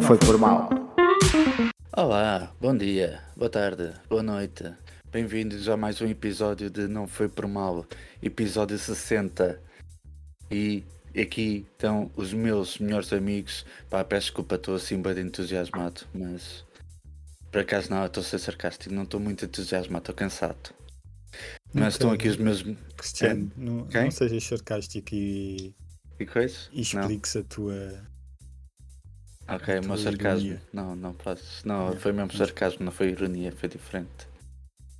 não foi por mal. Olá, bom dia, boa tarde, boa noite. Bem-vindos a mais um episódio de Não Foi Por Mal, episódio 60. E aqui estão os meus melhores amigos. Pá, peço desculpa, estou assim bem entusiasmado, mas por acaso não, estou a ser sarcástico, não estou muito entusiasmado, estou cansado. Mas estão aqui os meus. Cristiano, não, Quem? não sejas sarcástico e, E coisa? e expliques a tua. Ok, o meu sarcasmo. ironia. Não, não. Não, Não, foi mesmo mas- sarcasmo, não foi ironia, foi diferente.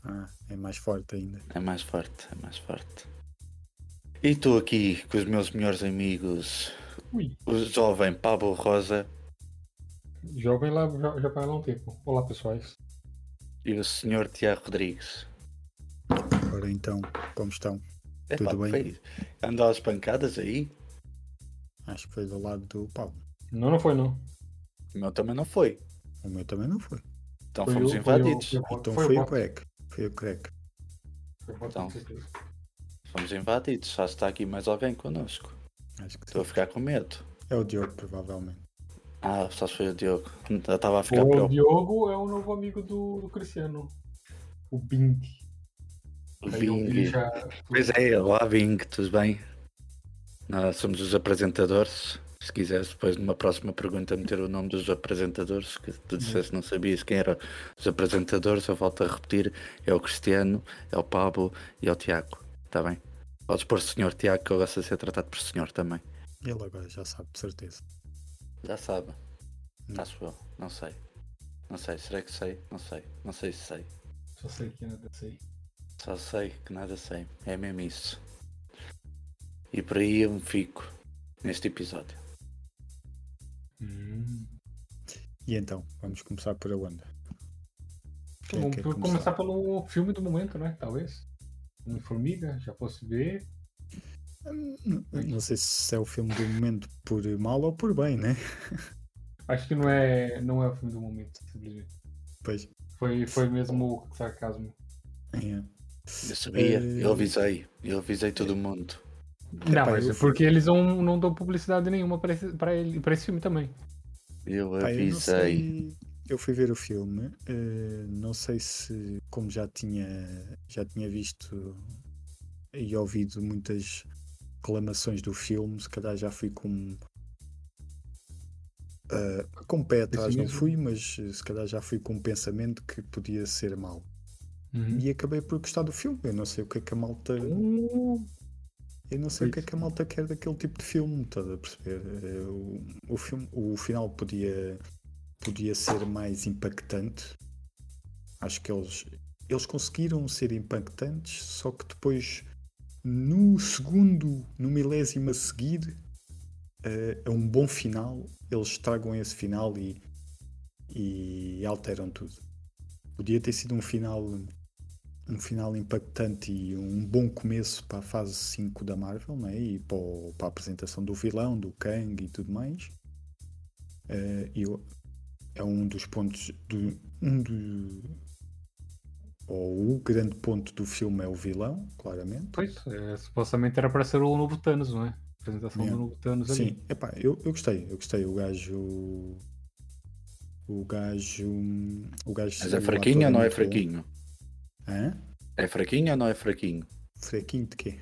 Ah, é mais forte ainda. É mais forte, é mais forte. E estou aqui com os meus melhores amigos, Ui, o jovem Pablo Rosa jovem lá já, já vai lá um tempo. Olá pessoais. e o senhor Tiago Rodrigues. Ora então, como estão? Epá, Tudo bem? foi- Andou às pancadas aí? Acho que foi do lado do Paulo. Não, não foi não. O meu também não foi. O meu também não foi. Então Foi fomos o- foi o- invadidos. foi o- Então foi o foi o Bob. crack. Foi o crack. Foi o Bob, Então. Fomos invadidos. Só está aqui mais alguém connosco. Acho que Estou a ficar com medo. É o Diogo, provavelmente. Ah, só se foi o Diogo. Eu estava a ficar O preocupado. Diogo é o novo amigo do, do Cristiano. O Bing. O Bing. já- Pois é, olá Bing, tudo bem? Nós somos os apresentadores. Se quiseres depois numa próxima pergunta meter o nome dos apresentadores, que tu disseste que não sabias quem eram os apresentadores, eu volto a repetir, é o Cristiano, é o Pablo e é o Tiago, está bem? Podes pôr senhor Tiago que eu gosto de ser tratado por senhor também. Ele agora já sabe, de certeza. Já sabe. Não. Acho eu, não sei. Não sei, será que sei? Não sei. Não sei se sei. Só sei que nada sei. Só sei que nada sei. É mesmo isso. E por aí eu me fico neste episódio. Hum. E então, vamos começar por aonde? Quem Vamos começar? começar? pelo filme do momento, né? Talvez. Homem-Formiga, já posso ver. Não, não sei se é o filme do momento por mal ou por bem, né? Acho que não é, não é o filme do momento, simplesmente. Pois. Foi, foi mesmo sarcasmo. É. Eu sabia, Eh, eu avisei. Eu avisei todo mundo. Não, Epá, mas é porque eles não, não dão publicidade nenhuma para esse, pra ele, pra esse filme também. Eu não avisei. sei. Eu fui ver o filme, eh, não sei se, como já tinha, já tinha visto e ouvido muitas reclamações do filme, se calhar já fui com. eh, com pé atrás não fui, mas se calhar já fui com um pensamento que podia ser mau. Uhum. E acabei por gostar do filme. Eu não sei o que é que a malta. Uh, Eu não sei o que é que a malta quer daquele tipo de filme, estás a perceber? Eh, O, o, filme, o final podia, podia ser mais impactante. Acho que eles, eles conseguiram ser impactantes, só que depois, no segundo, no milésimo a seguir, eh, a um bom final, eles estragam esse final e, e alteram tudo. Podia ter sido um final um final impactante e um bom começo para a fase 5 da Marvel, né? e para, o- para a apresentação do vilão, do Kang e tudo mais. Eh, eu- é um dos pontos do, um do, ou o grande ponto do filme é o vilão, claramente. pois, é, supostamente era para ser o novo Thanos, não é? apresentação Yeah. do novo Thanos Sim, ali. epá, eu, eu gostei, eu gostei. O gajo. O gajo. O gajo Mas é fraquinho ou não é fraquinho? Hã? É fraquinho ou não é fraquinho? Fraquinho de quê?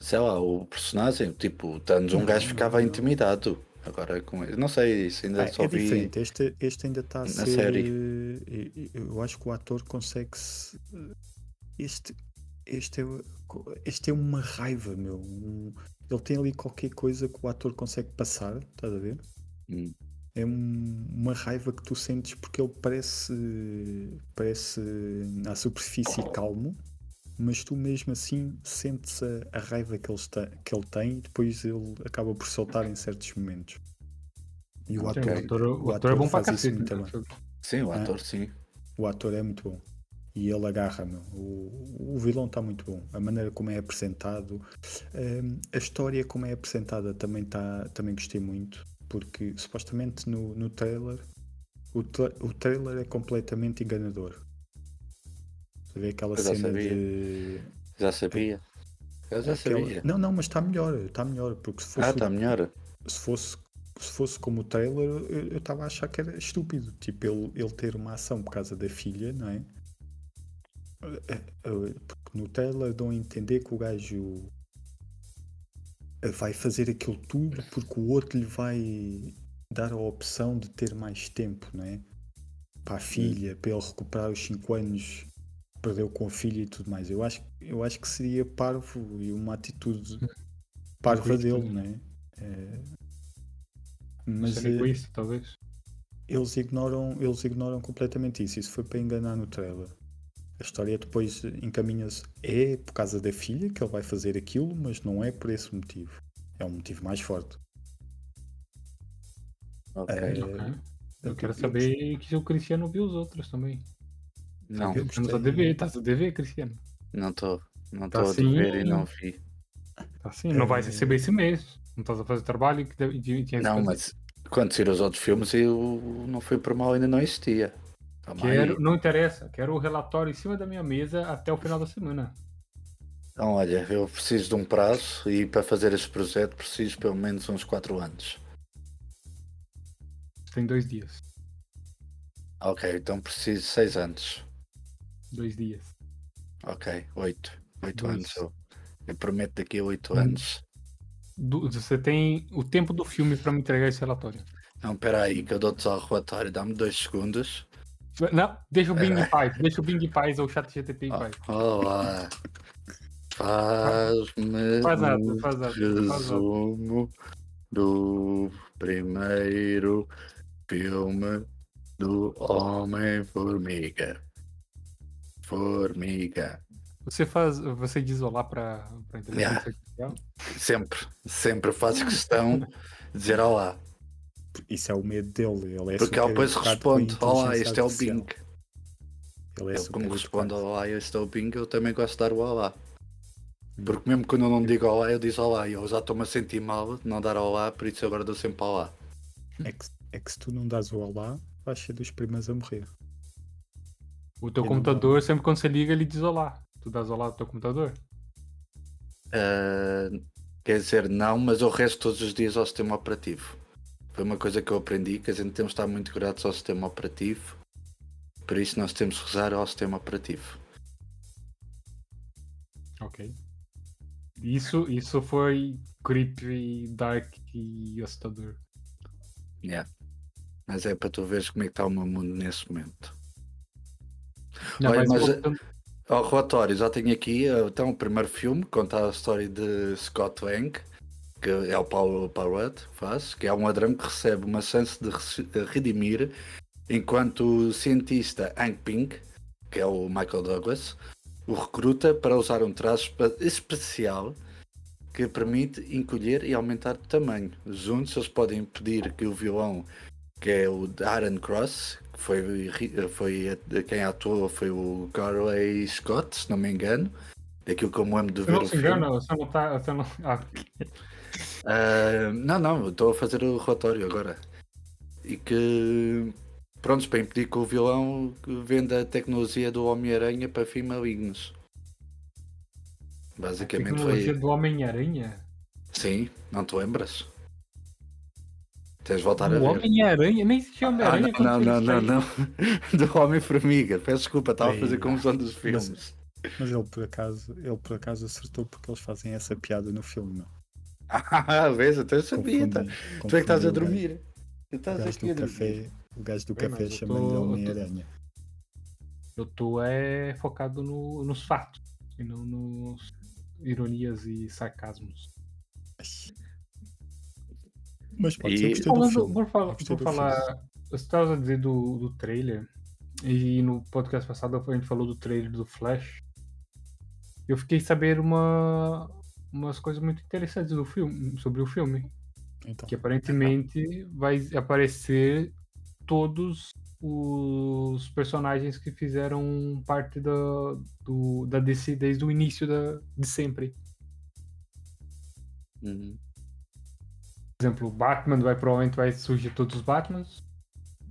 Sei lá, o personagem, tipo, o Thanos, um Não, gajo ficava não. intimidado. Agora com ele. Não sei, isso ainda Ah, só é vi. diferente, este, este ainda está a ser. série. eh, eh, Eu acho que o ator consegue se. Este, este, é, este é uma raiva, meu. Um- Ele tem ali qualquer coisa que o ator consegue passar, estás a ver? Hum. É um- uma raiva que tu sentes porque ele parece. Parece à superfície calmo, mas tu mesmo assim sentes a, a raiva que ele, está, que ele tem e depois ele acaba por soltar em certos momentos. E o Sim, ator, o ator, o o ator é bom ator para faz isso cacete. muito então, bem. Sim, o Ah. ator, sim. o ator é muito bom. E ele agarra, meu. O, o vilão está muito bom. A maneira como é apresentado, hum, a história como é apresentada também, tá, também gostei muito. Porque supostamente no, no trailer, o, tra- o trailer é completamente enganador. Você vê aquela cena sabia. de. Já sabia. Eu já aquela- sabia. Não, não, mas está melhor, está melhor. Porque se fosse, Ah, está melhor. se fosse se fosse como o trailer, eu estava a achar que era estúpido. Tipo, ele, ele ter uma ação por causa da filha, não é? Eh, eh, porque no trailer dão a entender que o gajo vai fazer aquilo tudo porque o outro lhe vai dar a opção de ter mais tempo, não é? Para a filha, para ele recuperar os 5 anos perdeu com a filha e tudo mais. Eu acho, eu acho que seria parvo e uma atitude parva dele, não é? é mas é egoísta, talvez. Eles ignoram, eles ignoram completamente isso. Isso foi para enganar no trailer. A história depois encaminha-se. É por causa da filha que ele vai fazer aquilo, mas não é por esse motivo. É um motivo mais forte. Ok. É, okay. Eu quero saber que o Cristiano viu os outros também. Não. Estamos a dever, estás a dever, Cristiano. Não estou. Não estou tá a dever assim, e não vi. Tá assim, não é... vais receber esse mês. Não estás a fazer trabalho que tinha Não, mas quando saíram os outros filmes, eu não fui por mal, ainda não existia. Quero, não interessa, quero o relatório em cima da minha mesa até o final da semana. Então, olha, eu preciso de um prazo e para fazer este projeto preciso pelo menos uns 4 anos. Tem dois dias. Ok, então preciso 6 anos. Dois dias. Ok, 8. 8 anos. Eu, eu prometo daqui a 8 hum. anos do, você tem o tempo do filme para me entregar esse relatório. Não, espera aí, que eu dou-te só o relatório, dá-me dois segundos. Não, deixa o Bing em paz, deixa o Bing em paz ou o chat GTP em oh, paz. Olá. Faz-me faz um faz resumo do primeiro filme do Homem-Formiga. Formiga. Você faz, você diz olá para a inteligência yeah. artificial? Sempre, sempre faço questão de dizer olá. Isso é o medo dele. Ele é Porque ele depois responde: Olá, este é o Bing. Ele, é ele como responde: Olá, este é o Bing, eu também gosto de dar o olá. Hum. Porque mesmo quando eu não digo olá, eu digo olá. E eu já estou-me a sentir mal de não dar olá, por isso agora dou sempre olá. É que, é que se tu não dás o olá, vais ser dos primeiros a morrer. O teu computador, sempre quando você liga, ele diz olá. Tu dás ao lado do teu computador? Uh, quer dizer, não, mas eu resto todos os dias ao sistema operativo. Foi uma coisa que eu aprendi, que a gente temos de estar muito gratos ao sistema operativo. Por isso nós temos que rezar ao sistema operativo. Ok. Isso, isso foi creepy, dark e assustador. Yeah. Mas é para tu veres como é que está o meu mundo nesse momento. Não, Olha, mas, mas ao relatório, já tenho aqui então, o primeiro filme, conta a história de Scott Lang, que é o Paulo Rudd faz, que é um ladrão que recebe uma chance de redimir enquanto o cientista Hank Pink, que é o Michael Douglas, o recruta para usar um traje especial que permite encolher e aumentar de tamanho. Juntos eles podem impedir que o vilão, que é o Darren Cross, foi, foi quem atuou foi o Carley Scott, se não me engano. Daquilo que eu me lembro de ver. Não se engana, você não está. Não... Ah. Uh, não, não, estou a fazer o relatório agora. E que. Prontos, para impedir que o vilão venda a tecnologia do Homem-Aranha para fins malignos. Basicamente a tecnologia foi. do Homem-Aranha? Sim, não te lembras? Tens de voltar o a ver. Homem-Aranha? Nem existia Homem-Aranha. Ah, não, não, não, não, Do Homem-Formiga. Peço desculpa, estava a fazer confusão dos filmes. Mas, mas, ele, por acaso, ele por acaso acertou porque eles fazem essa piada no filme, não? Ah, vês, até sabia. Tá. Tu é que estás a dormir. Tu estás o gajo do café, o gajo do café chamando de Homem-Aranha. Eu estou é focado no, nos fatos e não nos ironias e sarcasmos. Mas pode e... ser Falando, do Por, falar, por falar você estava a dizer do, do trailer, e no podcast passado a gente falou do trailer do Flash. Eu fiquei sabendo uma, umas coisas muito interessantes do filme, sobre o filme. Então. Que aparentemente vai aparecer todos os personagens que fizeram parte da, do, da DC desde o início da, de sempre. Uhum. Por exemplo, o Batman vai provavelmente vai surgir todos os Batmans.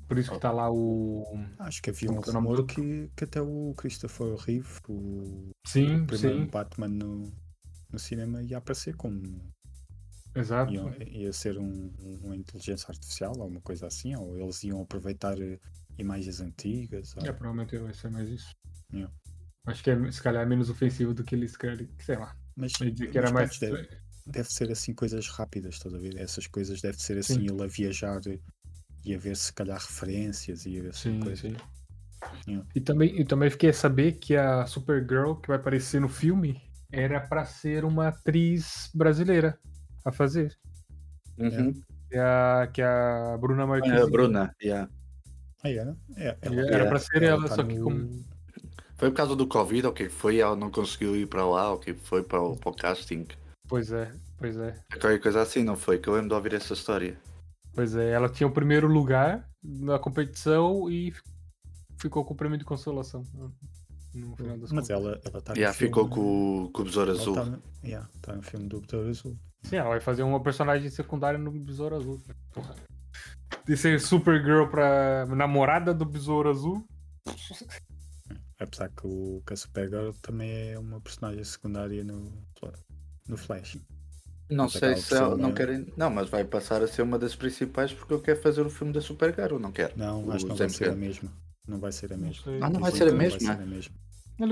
Por isso que está lá o. Acho que havia um é rumor que, que até o Christopher Reeve, o, sim, o primeiro sim. Batman no, no cinema, ia aparecer como. Exato. Ia, ia ser um, uma inteligência artificial ou uma coisa assim, ou eles iam aproveitar eh, imagens antigas. É, ou- provavelmente vai ser mais isso. Yeah. Acho que é, se calhar é menos ofensivo do que eles querem. Sei lá. Mas, dizer que era mais. deve, deve ser assim coisas rápidas, estás a ver? Essas coisas deve ser assim, Sim. ele a viajar e a ver se calhar referências e assim Sim, coisas. sim. Yeah. E também, eu também fiquei a saber que a Supergirl que vai aparecer no filme era pra ser uma atriz brasileira a fazer. Uhum. Que é a, que é a Bruna Marquezine. É a Bruna, yeah. Ah, era? É, ela, Era Yeah. pra ser ela, tá só que como. Foi por causa do Covid, ou o que foi? Ela não conseguiu ir para lá, que foi para o, para o casting. Pois é, pois é. Qualquer coisa assim, não foi? Que eu lembro de ouvir essa história. Pois é, ela tinha o primeiro lugar na competição e fi- ficou com o prêmio de consolação. No final das Mas contas. ela, ela tá no Yeah, filme, ficou com, o- com o Besouro ela Azul. Tá no, yeah, tá no filme do Besouro Azul. Sim, ela vai fazer uma personagem secundária no Besouro Azul. Porra. De ser Supergirl pra namorada do Besouro Azul. Apesar que, o, que a Supergirl também é uma personagem secundária no, no Flash. Não Mas sei se ela não querem. Não, mas vai passar a ser uma das principais porque eu quero fazer o filme da Supergirl, não quero? Não, acho que não vai ser a mesma. Não vai ser a Não mesma. Ah, não vai Dizem ser a mesma? Vai ser a mesma.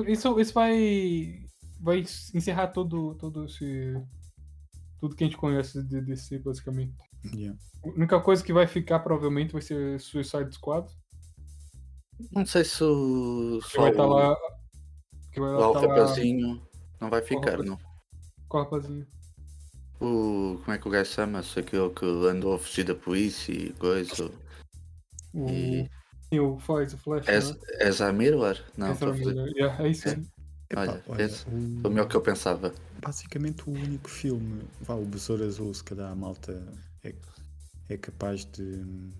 Isso, isso vai. Vai encerrar todo, todo esse. Tudo que a gente conhece de DC, basicamente. Yeah. A única coisa que vai ficar provavelmente vai ser Suicide Squad. Não sei se o. Que vai estar o, lá. Que vai lá o lá rapazinho não vai ficar, rapaz- não. o rapazinho. O. Como é que o gajo chama-se? Aquele que andou a fugir da polícia e coisa. O. E- Sim, o faz o Flash. És, né? és a Miller? Não, fazer. mulher. Yeah, é isso É. aí. Olha, olha, esse o- foi o melhor que eu pensava. basicamente o único filme, vá, o Besouro Azul, se calhar a malta é, é capaz de, de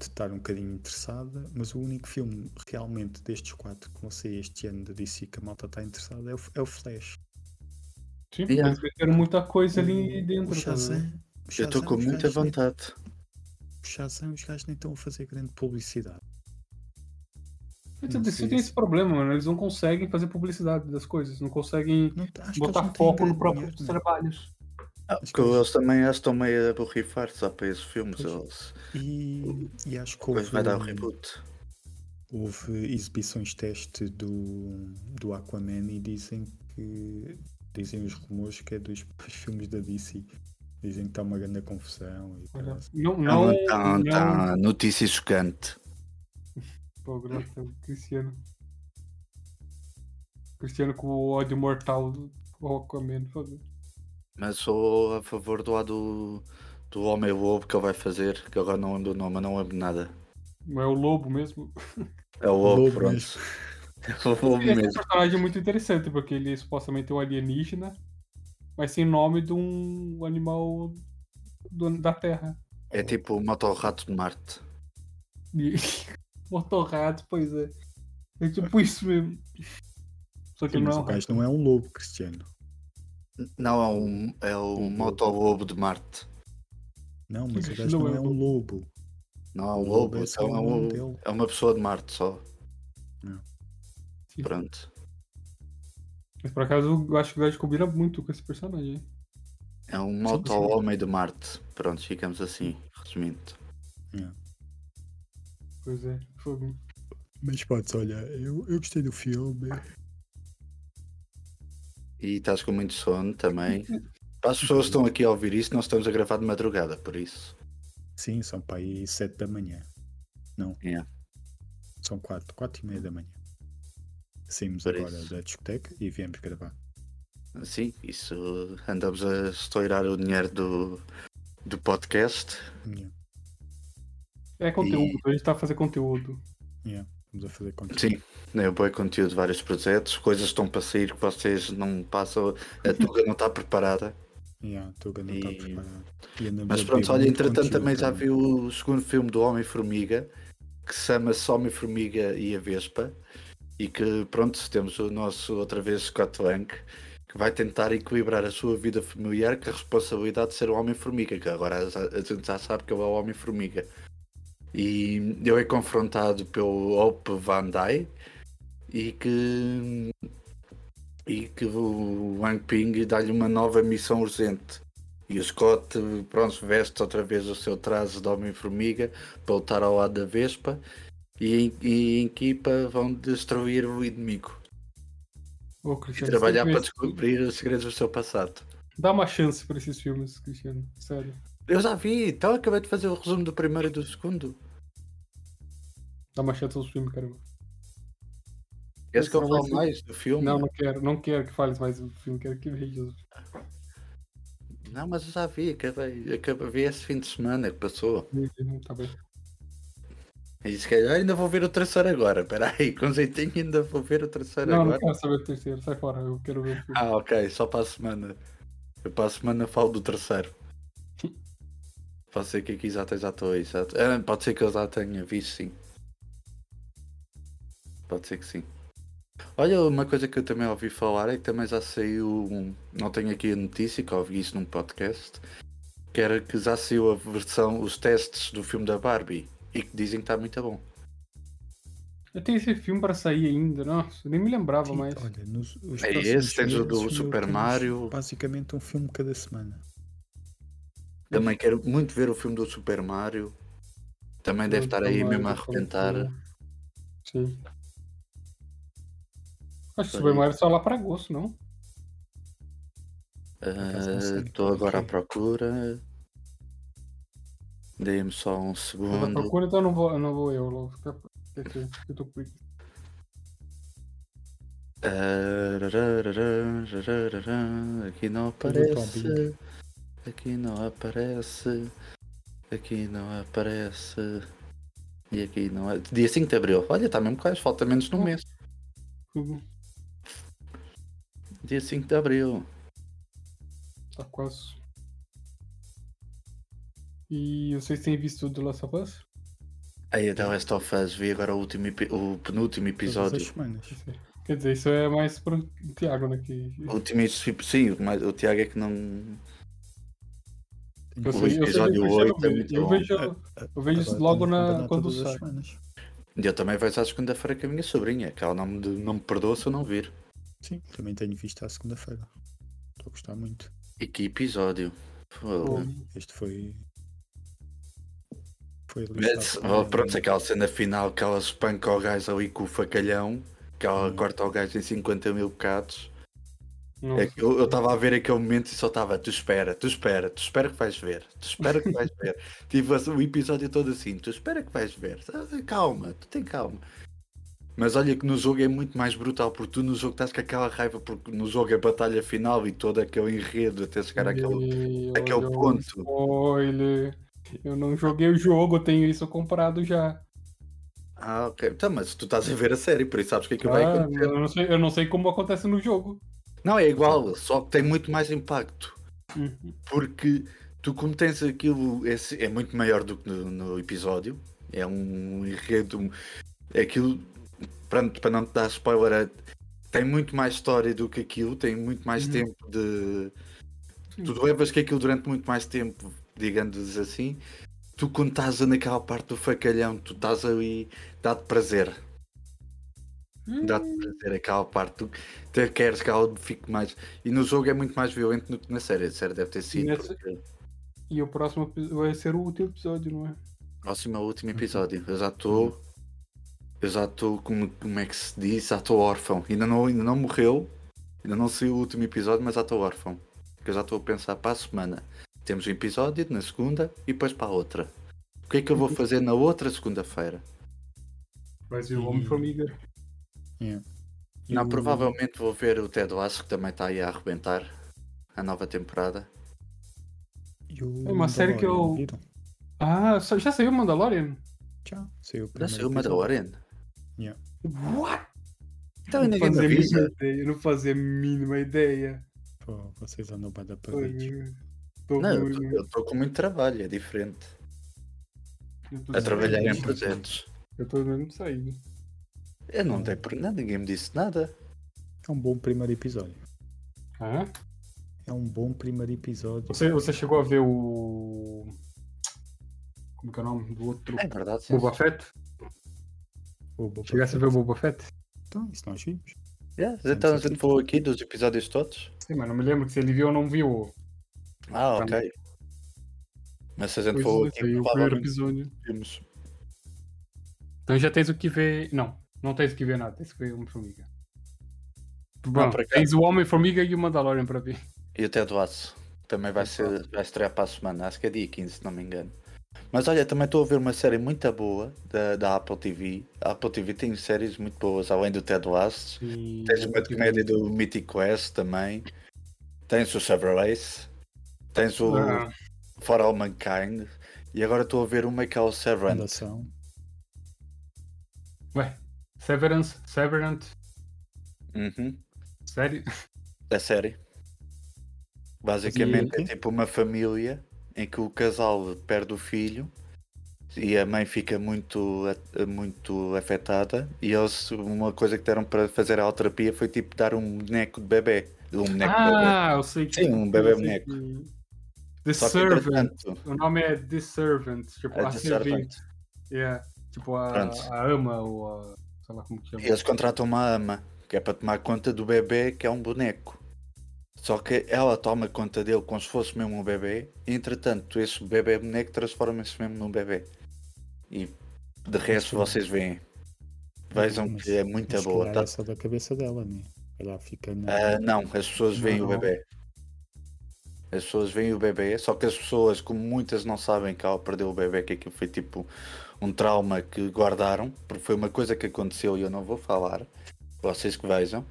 estar um bocadinho interessada, mas o único filme realmente destes quatro que vão sair este ano da DC que a malta está interessada é o, é o Flash. Sim, Yeah. meteram muita coisa ali O- dentro. O tá Shazam, o Eu Shazam, estou com muita gajos nem- vontade. O Shazam, os gajos nem estão a fazer grande publicidade. Não tem se- esse problema, mano. Eles não conseguem fazer publicidade das coisas. Não conseguem Não, eles botar não foco no próprio dinheiro, né? trabalhos. Ah, porque que eles- eles também eles estão meio a borrifar só para esses filmes. Eles, E, e acho que houve, vai dar o reboot. houve exibições teste do, do Aquaman e dizem que dizem os rumores que é dos filmes da DC. Dizem que está uma grande confusão e Olha, tal. Não, Não, não, tá, não, tá notícia chocante. Graças ao Cristiano. Cristiano com o ódio mortal do Aquaman. Mas sou a favor do lado do Homem Lobo que ele vai fazer, que agora não lembro do nome, não lembro de nada. Não é o lobo mesmo. É o Lobo, Lobo pronto. mesmo. É o Lobo Esse é um mesmo. personagem muito interessante, porque ele é supostamente um alienígena, mas sem nome de um animal do- da Terra. É tipo o Motorrato de Marte. Motorrato, pois é. É tipo isso mesmo. Só que Sim, não mas é o um gajo não é um lobo, Cristiano. Não, é um, é o Um Motolobo de Marte. Não, mas o gajo não não é é um um lobo. Não é um O lobo, lobo é é, só o um- nome dele. é uma pessoa de Marte só. Pronto. Mas por acaso eu acho que o gajo combina muito com esse personagem. É um moto-homem de Marte. Pronto, ficamos assim, resumindo. Pois é, fogo. Mas podes, olha, eu, eu gostei do filme. E estás com muito sono também. Para as pessoas que estão aqui a ouvir isso, nós estamos a gravar de madrugada, por isso. Sim, são para aí 7 da manhã. Não, Yeah. são 4, 4 e meia da manhã. Saímos Por agora isso. da discoteca e viemos gravar. Sim, isso andamos a estourar o dinheiro do, do podcast. Yeah, É conteúdo, a gente tá a fazer conteúdo. yeah, Vamos a fazer conteúdo. Sim, é bom conteúdo de vários projetos, coisas estão para sair que vocês não passam, a Tuga não está preparada. Yeah, a Tuga não está E- preparada. E andamos Mas pronto, olha, entretanto também já vi o segundo filme do Homem-Formiga, que se chama-se Homem-Formiga e a Vespa, e que pronto, temos o nosso outra vez Scott Lang, que vai tentar equilibrar a sua vida familiar com a responsabilidade de ser o Homem-Formiga, que agora a gente já sabe que ele é o Homem-Formiga. E ele é confrontado pelo Hope Van Dyke e que e que o Wang Ping dá-lhe uma nova missão urgente E o Scott, pronto, veste outra vez o seu traje de Homem-Formiga para lutar ao lado da Vespa e, e em equipa vão destruir o inimigo. Ô, E trabalhar para descobrir os segredos do seu passado. Dá uma chance pra esses filmes, Cristiano. Sério. Eu já vi, então acabei de fazer o resumo do primeiro e do segundo. Dá uma chance aos filmes, caramba. Queres que eu não fale mais do filme? Não, não quero. Não quero que fales mais do filme. Quero que veja. Não, mas eu já vi, acabei, acabei vi esse fim de semana que passou. Tá bem. E se calhar ainda vou ver o terceiro agora. Espera aí, com jeitinho ainda vou ver o terceiro Não, não agora. quero saber do terceiro. Sai fora. Eu quero ver o filme. Ah, ok, só para a semana. Eu para a semana falo do terceiro. Pode ser que aqui já esteja à toa, exato. Ah, pode ser que eu já tenha visto, sim. Pode ser que sim. Olha, uma coisa que eu também ouvi falar é que também já saiu. um- Não tenho aqui a notícia, que ouvi isso num podcast. Que era que já saiu a versão, os testes do filme da Barbie. E que dizem que está muito bom. Eu tenho esse filme pra sair ainda. Nossa, nem me lembrava Sim, mais. olha, nos, os É esse, tens o do Super Mario. Basicamente um filme cada semana. Também quero muito ver o filme do Super Mario. Também deve estar aí mesmo a arrebentar. Sim. Acho que o Super. Mario só lá pra agosto, não? sei. Estou agora à procura. Dê-me só um tô segundo. procura, então não vou, eu não vou eu logo. Eu tô com. Aqui não Tudo aparece. Aqui não aparece. Aqui não aparece. E aqui não é. Dia 5 de Abril. Olha, está mesmo quase, falta menos de um mês. Tudo Dia 5 de Abril. tá quase. E vocês têm visto The Last of Us? Aí, The Last of Us, vi agora o, último, o penúltimo episódio. Quer dizer, isso é mais pro Thiago, né? Que... O último, sim, mas o Tiago é que não. Eu O sei, eu episódio o Cristiano oito é vê. muito Eu bom. vejo, eu vejo isso logo na, quando sai. eu também vejo à segunda-feira com a minha sobrinha, que ela não me, não me perdoa se eu não vir. Sim, também tenho visto à segunda-feira. Estou a gostar muito. E que episódio. Pô, Este foi. Foi Mas, oh, pronto, aquela cena final que ela espanca o gajo ali com o facalhão, que ela Hum. corta o gajo em 50 mil bocados. É que eu estava a ver aquele momento e só estava, tu espera, tu espera, tu espera que vais ver, tu espera que vais ver. Tive o episódio todo assim, tu espera que vais ver, Ah, calma, tu tem calma. Mas olha que no jogo é muito mais brutal, porque tu no jogo estás com aquela raiva, porque no jogo é a batalha final e todo aquele enredo até chegar àquele. Ponto. Spoiler. Eu não joguei o jogo, tenho isso comprado já. Ah, ok. Então, mas tu estás a ver a série, por isso sabes o que é que vai Ah, acontecer. eu, não sei, eu não sei como acontece no jogo. Não, é igual, só que tem muito mais impacto. Uhum. Porque tu, como tens aquilo, é, é muito maior do que no, no episódio. É um enredo. É aquilo. Para, para não te dar spoiler, é- tem muito mais história do que aquilo, tem muito mais Uhum. tempo de. Tu levas que aquilo durante muito mais tempo, digamos assim. Tu, quando estás naquela parte do facalhão, tu estás ali, dá-te prazer. Dá-te prazer aquela parte. Tu te queres que ela fique mais. E no jogo é muito mais violento do que na série. A série deve ter sido. nessa- porque- E o próximo vai ser o último episódio, não é? Próximo é o último episódio. Eu já estou. Eu já estou, como, como é que se diz? Já estou órfão. Ainda não, ainda não morreu. Ainda não saiu o último episódio, mas já estou órfão. Porque eu já estou a pensar para a semana. Temos um episódio na segunda e depois para a outra. O que é que eu vou fazer na outra segunda-feira? Vai ser o Homem-Formiga. Yeah. E Não, provavelmente vou ver o Ted Lasso que também está aí a arrebentar a nova temporada. É uma série que eu-? Ah, já saiu o Mandalorian? Já, saiu o Já primeiro saiu o episódio. Mandalorian? Yeah. What? Então não fazia ideia. Eu não fazia a mínima ideia. Pô, vocês andam para dar para Não, eu estou com muito trabalho, é diferente. A trabalhar em projetos. Eu tô mesmo saindo. Eu não dei por nada, ninguém me disse nada. É um bom primeiro episódio. Ah? É um bom primeiro episódio. Você, você chegou a ver o. Como que é o nome do outro? É verdade, sim. Boba Fett? O Boba Chegasse a ver o Boba Fett? Então, isso nós vimos. Yeah, então a gente falou aqui dos episódios todos. Sim, mas não me lembro se ele viu ou não viu. Ah, Pra ok. Mas se a gente for é, aqui, o primeiro episódio. vimos. Então já tens o que ver. Não, não tens o que ver nada, tens que ver Homem-Formiga. Não, Bom, tens o Homem-Formiga e o Mandalorian para ver. E o Ted Lasso também vai, ser, vai estrear para a semana, acho que é dia 15, se não me engano. Mas olha, também estou a ver uma série muito boa da, da Apple TV. A Apple TV tem séries muito boas, além do Ted Lasso. Tens uma de comédia do Mythic Quest também. Tens o Several Ace. Tens o Ah, For All Mankind. E agora estou a ver uma que é o Severance. Ué, Severance, Severant, Uhum. sério? É série. Basicamente E- é tipo uma família em que o casal perde o filho e a mãe fica muito, muito afetada e eles, uma coisa que deram para fazer a terapia foi tipo dar um boneco de bebê. Um boneco de bebê. Ah, eu sei que. Sim, um bebê eu sei boneco. que- The Só Servant. O nome é The Servant. Tipo, é a servente. servant. Yeah. Tipo, a, a ama ou a. sei lá como que chama. E eles contratam uma ama que é para tomar conta do bebê que é um boneco. Só que ela toma conta dele como se fosse mesmo um bebê, e entretanto esse bebê boneco transforma-se mesmo num bebê. E de resto vocês veem. Vejam Mas- que é muito boa. calhar tá? é só da cabeça dela, né? Ela fica na. Ah, não, as pessoas veem o bebê. As pessoas veem o bebê, só que as pessoas, como muitas não sabem que ela perdeu o bebê, que aquilo foi tipo um trauma que guardaram, porque foi uma coisa que aconteceu e eu não vou falar, vocês que vejam.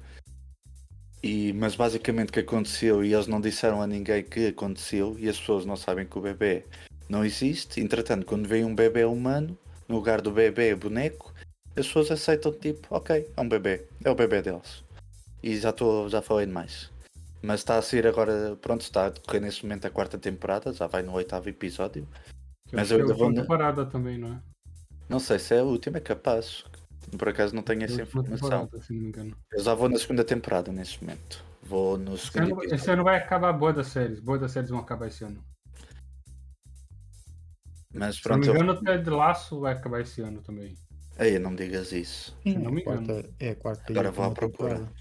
E, mas basicamente o que aconteceu e eles não disseram a ninguém que aconteceu e as pessoas não sabem que o bebê não existe. Entretanto, quando vem um bebê humano, no lugar do bebê boneco, as pessoas aceitam tipo, ok, é um bebê, é o bebê deles. E já estou, já falei demais. Mas está a sair agora, pronto, está a decorrer neste momento a quarta temporada, já vai no oitavo episódio. Que mas eu é a ainda vou na- temporada também, não é? Não sei se é a última, é capaz. Por acaso não tenho É essa informação. engano. Eu já vou na segunda temporada neste momento. Vou no Esse segundo ano, esse ano vai acabar boa das séries. Boa das séries vão acabar esse ano. Mas Se não me pronto, eu... engano, o Ted Laço vai acabar esse ano também. Ei, não me digas isso. Se não me é, quarta, é a quarta Agora vou à procura.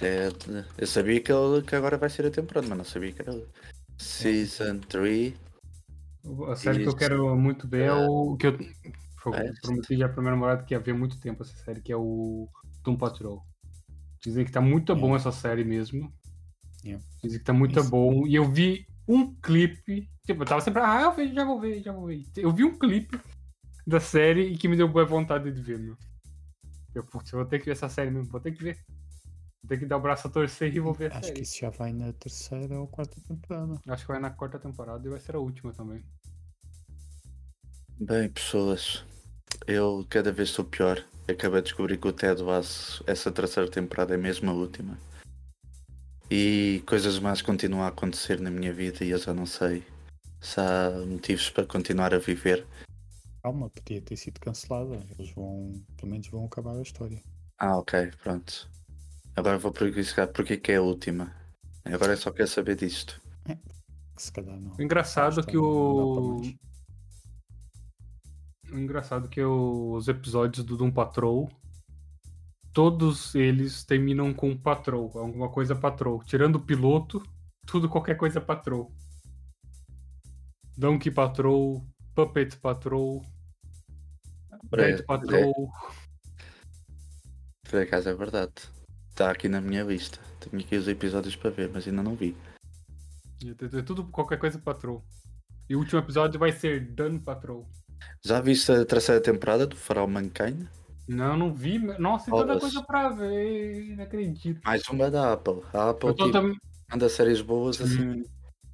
É, Eu sabia que, ele- que agora vai ser a temporada, mas não sabia que era Season 3. A série que eu quero muito ver é o que eu eu É. prometi já pra minha namorada que ia ver muito tempo essa série, que é o Doom Patrol. Dizem que tá muito É. bom essa série mesmo. É. Dizem que tá muito Isso. bom. E eu vi um clipe. Tipo, eu tava sempre, ah, eu vi, já vou ver, já vou ver. Eu vi um clipe da série e que me deu boa vontade de ver, meu. Eu, putz, eu vou ter que ver essa série mesmo, vou ter que ver. Vou ter que dar o braço a torcer e vou ver a Acho série. que isso já vai na terceira ou quarta temporada. Acho que vai na quarta temporada e vai ser a última também. Bem, pessoas, eu cada vez estou pior. Acabei de descobrir que o Ted Lasso, essa terceira temporada é mesmo a última. E coisas mais continuam a acontecer na minha vida e eu já não sei se há motivos para continuar a viver. Calma, podia ter sido cancelada. Eles vão, pelo menos vão acabar a história. Ah, ok, pronto. Agora vou perguntar porque que é a última. Agora eu só quero saber disto. Que se calhar não. O engraçado é que o. engraçado é que os episódios do Doom Patrol. Todos eles terminam com Patrol, alguma coisa Patrol. Tirando o piloto, tudo qualquer coisa Patrol. Donkey Patrol, Puppet Patrol, Dead Patrol. Por acaso é verdade. Está aqui na minha lista. Tenho aqui os episódios para ver, mas ainda não vi. É tudo qualquer coisa Patrol. E o último episódio vai ser Done Patrol. Já viste a terceira temporada do Farol Mankind? Não, não vi. Nossa, tem tanta coisa pra ver. Não acredito. Mais uma da Apple. A Apple tô tipo, tam- manda séries boas assim. Sim.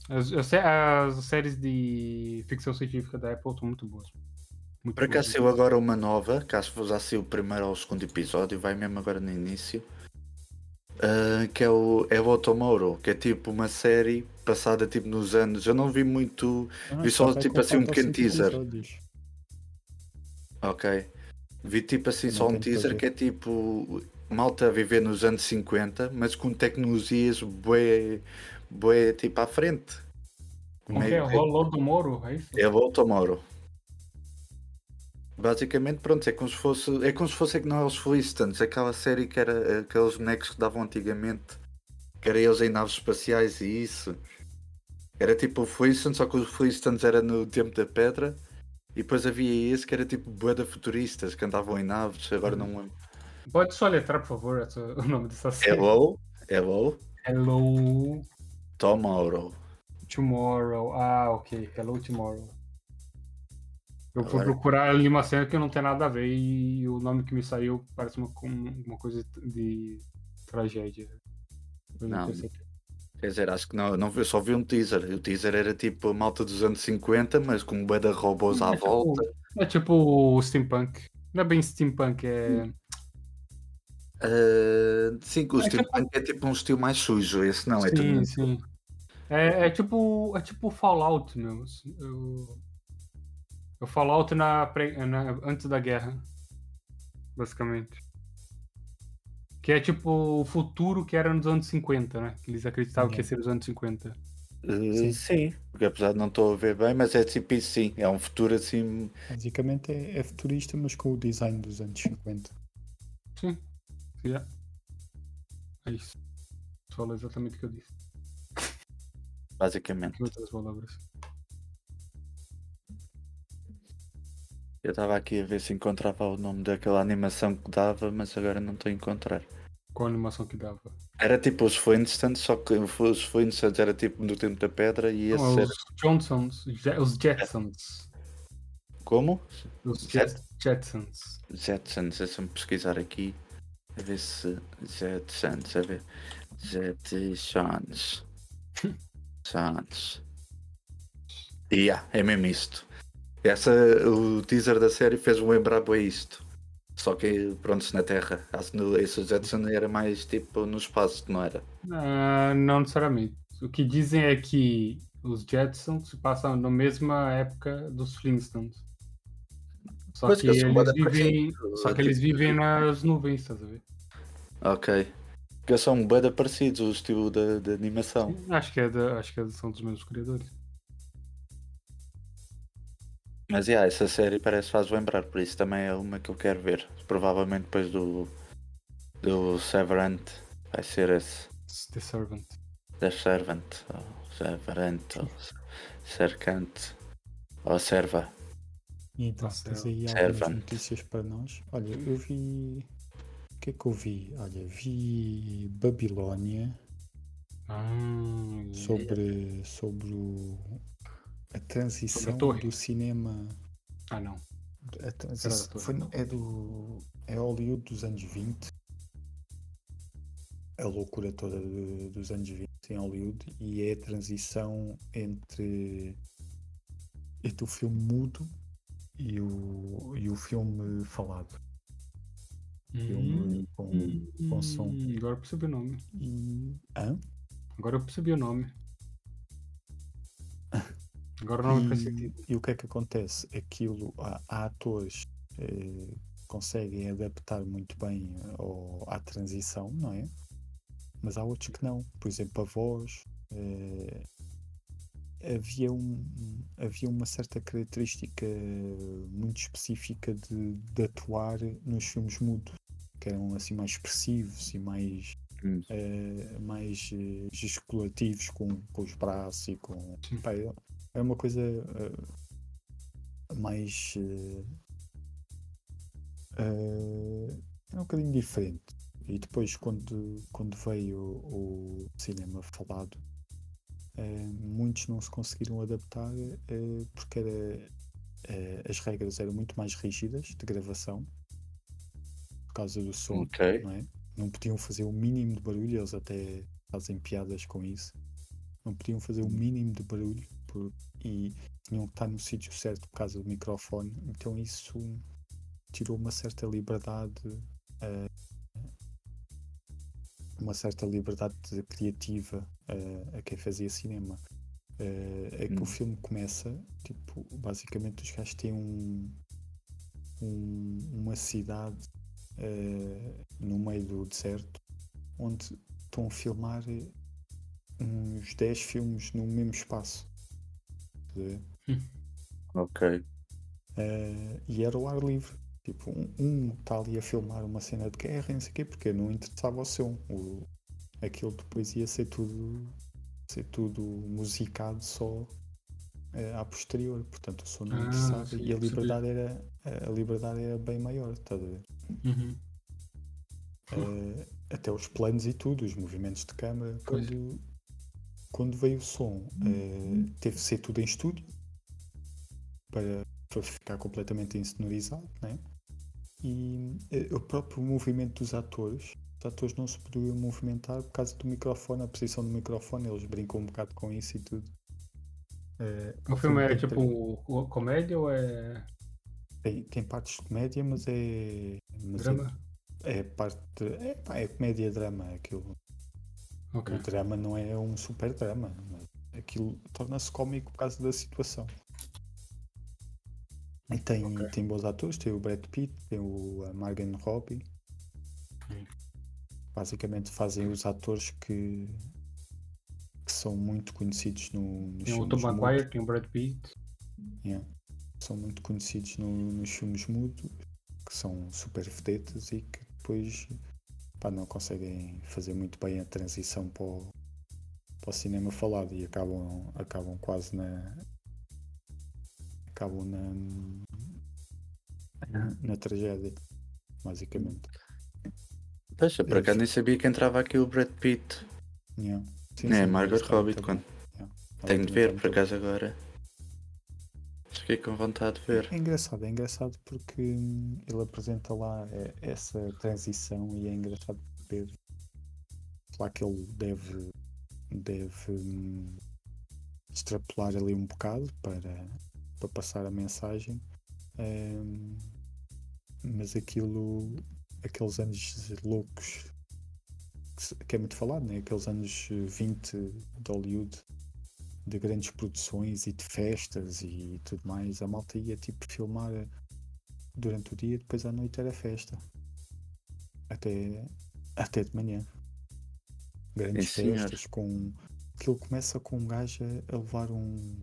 As, as, as séries de ficção científica da Apple estão muito boas. Muito acaso boas. saiu agora uma nova, que acho que já saiu o primeiro ou o segundo episódio, vai mesmo agora no início. ah, que é o é o que é tipo uma série passada tipo nos anos. Eu não vi muito. Ah, Vi só, tipo, assim, um pequeno teaser. episódios. Ok. Vi tipo assim Não só um que teaser que é tipo malta a viver nos anos 50, mas com tecnologias bué, bué tipo à frente. Como que é? Rolô do Moro? É isso? É o Tomorrow. Basicamente, pronto, é como se fosse. É como se fosse que não é os Flintstones, aquela série que era aqueles bonecos que davam antigamente, que era eles em naves espaciais e isso. Era tipo o Flintstones, só que os Flintstones era no tempo da pedra. E depois havia esse que era tipo boeda futuristas, que andavam em naves, agora não lembro. Pode só letrar, por favor, o nome dessa série. Hello, hello, Hello tomorrow. Tomorrow. Ah, ok. Hello Tomorrow. Eu fui procurar ali uma cena que não tem nada a ver e o nome que me saiu parece uma, uma coisa de tragédia. Eu Não. tenho certeza. Quer dizer, acho que não, não eu só vi um teaser. O teaser era tipo a malta dos anos 50, mas com bué de robôs à É tipo- volta. É tipo o steampunk. Não é bem steampunk, é. Ah, sim, o É tipo- steampunk é tipo um estilo mais sujo. Esse não, é sim, tudo. sim. É, é tipo. É tipo Fallout, meu. Eu, o Fallout na, na- antes da guerra. Basicamente. Que é tipo o futuro que era nos anos 50, né? Que eles acreditavam que ia ser os anos 50. Ah, Sim. sim. porque apesar de não estou a ver bem, mas é tipo isso sim. É um futuro assim. Basicamente é, é futurista, mas com o design dos anos 50. Sim. Yeah. É isso. Falou exatamente o que eu disse. Basicamente. Em outras palavras. Eu estava aqui a ver se encontrava o nome daquela animação que dava, mas agora não estou a encontrar. Qual a animação que dava? Era tipo os Flintstones, só que os Flintstones era tipo no tempo da pedra e esse Não, era. os Johnsons, os Jetsons. Como? Os Jet- Jetsons. Jetsons, deixa-me pesquisar aqui. A ver se. Jetsons, a ver. Jetsons. Sons. Yeah, é mesmo isto. Essa, o teaser da série fez-me lembrar bem isto. Só que, pronto, na Terra. Esse Jetson era mais tipo no espaço, não era? Ah, não necessariamente. O que dizem é que os Jetsons se passam na mesma época dos Flintstones. Só Pois que, que eles vivem, só que eles tipo- vivem nas nuvens, estás a ver? Ok. Porque são bem parecidos o estilo da, da animação. Acho que, é da, acho que é- são dos mesmos criadores. Mas yeah, essa série parece faz lembrar, por isso também é uma que eu quero ver. Provavelmente depois do, do Severant vai ser esse. The Servant. The Servant, ou Severant, ou Cercante, ou Serva. E então, Tá tens aí algumas Servant. notícias para nós. Olha, eu vi. O que é que eu vi? Olha, vi Babilónia Ah, sobre, sobre o- a transição do cinema. ah, não. A transição, foi- é do. É Hollywood dos anos 20. A loucura toda do- dos anos 20 em Hollywood e é a transição entre, entre o filme mudo e o, e o filme falado. Filme com, com som. Hum, agora percebi o nome. E. Hã? Agora eu percebi o nome. Agora o nome faz E, sentido. e o que é que acontece? Aquilo, há, há atores eh, que conseguem adaptar muito bem ao- à transição, não é? Mas há outros que não. Por exemplo, a voz. eh, havia, um, havia uma certa característica muito específica de, de atuar nos filmes mudos, que eram assim mais expressivos e mais eh, mais eh, gesticulativos com, com os braços e com. Pá, é, uma coisa eh, mais. eh, eh, é um bocadinho diferente. E depois, quando, quando veio o, o cinema falado, muitos não se conseguiram adaptar porque era, as regras eram muito mais rígidas de gravação por causa do som Ok. não é? Não podiam fazer o mínimo de barulho, eles até fazem piadas com isso. Não podiam fazer o mínimo de barulho e tinham que estar no sítio certo por causa do microfone. Então isso tirou uma certa liberdade, eh, uma certa liberdade criativa eh, a quem fazia cinema. Eh, é que Hum. o filme começa, tipo, basicamente os gajos têm um, um- uma cidade no meio do deserto onde estão a filmar uns 10 filmes no mesmo espaço. Estás? Ok. Eh, e era o ar livre. Tipo, um está ali a filmar uma cena de guerra não sei o quê, porque não interessava o som. O, aquilo depois ia ser tudo ser tudo musicado só eh, a posterior. Portanto, o som não Ah, interessava sim, e a liberdade era, a liberdade era bem maior, estás a ver? Uhum. Eh, até os planos e tudo, os movimentos de câmara. Quando, quando veio o som, eh, teve de ser tudo em estúdio para, para ficar completamente insonorizado, né? E eh, o próprio movimento dos atores, os atores não se podiam movimentar por causa do microfone, a posição do microfone, eles brincam um bocado com isso e tudo. Eh, O filme é tipo co- comédia ou é Tem, tem partes de comédia, mas é. Mas drama? É, é parte. de- é, pá, é comédia-drama. Aquilo. Ok. O drama não é um super drama. Mas aquilo torna-se cómico por causa da situação. E tem, Ok. tem bons atores, tem o Brad Pitt, tem o a Margot Robbie. Hum. Basicamente fazem os atores que, que são muito conhecidos no, nos Tem o filmes Tom mudos. Maguire, tem o Brad Pitt. Yeah. São muito conhecidos no- nos filmes mudos, que são super vedetas e que depois pá, não conseguem fazer muito bem a transição para o, para o cinema falado e acabam, acabam quase na. acabam na. na tragédia, basicamente. Eu por acaso nem sabia que entrava aqui o Brad Pitt. Yeah. Sim, É, sim, Margot Robbie. Quando... Yeah. Tenho de ver, por acaso agora. Fiquei com vontade de ver. É engraçado, é engraçado porque hum, ele apresenta lá eh, essa transição e é engraçado ver. Claro que ele deve, deve hum, extrapolar ali um bocado para, para passar a mensagem, hum, mas aquilo, aqueles anos loucos que, é muito falado, né? aqueles anos 20 de Hollywood de grandes produções e de festas e tudo mais, a malta ia tipo filmar durante o dia, depois à noite era festa. Até, até de manhã. Grandes senhor. festas com. Aquilo começa com um gajo a- levar um.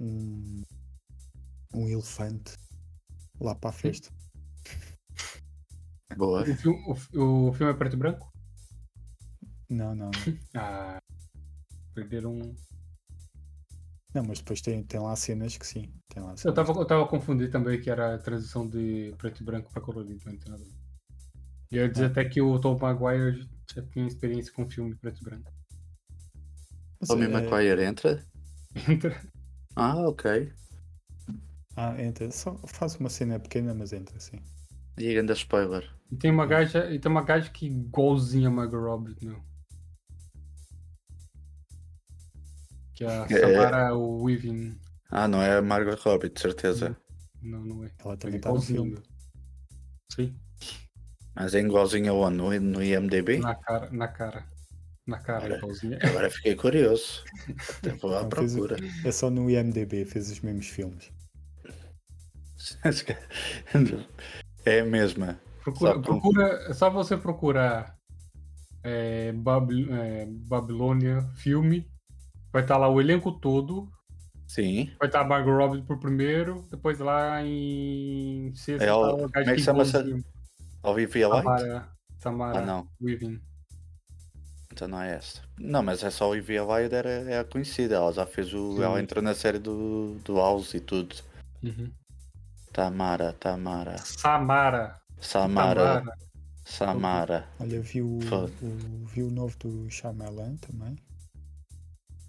um. um elefante lá para a festa. Boa. O filme, o, o filme é preto e branco? Não, não, não. Ah. Perderam. um. Não, mas depois tem, tem lá cenas que sim. Tem lá Eu cenas eu tava confundindo também que era a transição de preto e branco pra colorido, não tem nada a. E eu ia dizer até que o Tom Maguire já tinha experiência com filme preto e branco. Tommy é- Maguire entra? Entra. Ah, ok. Ah, entra. Só faz uma cena pequena, mas entra sim. E ainda spoiler. E tem uma gaja, e tem uma gaja que igualzinha a Margot Robbie, meu. Que é a É. Samara Weaving. Ah, não é a Margot Robbie, de certeza. Não, não é. Ela É também está no igualzinho. filme. meu. Sim, Mas é igualzinho aonde? No, no IMDB? na cara, na cara. Na cara, igualzinha. Agora fiquei curioso. Até vou à Não, fez o- procura. É só no IMDB, fez os mesmos filmes. É a mesma. Procura, Só procura, é só você procurar é, Babil- é, Babilônia filme. Vai estar lá o elenco todo. Sim. Vai estar a Margot Robbie por primeiro. Depois lá em sexta É o- tá o como é que chama-se? igualzinho. Olivia Light? Tamara, Tamara Ah, não. Weaving. Então não é essa. Não, mas essa Olivia Wilde era, é a conhecida. Ela já fez o. Sim. Ela entrou na série do, do House e tudo. Uhum. Tamara, Tamara. Samara. Samara. Tamara. Samara. Olha, vi o, o, vi o novo do Shyamalan também.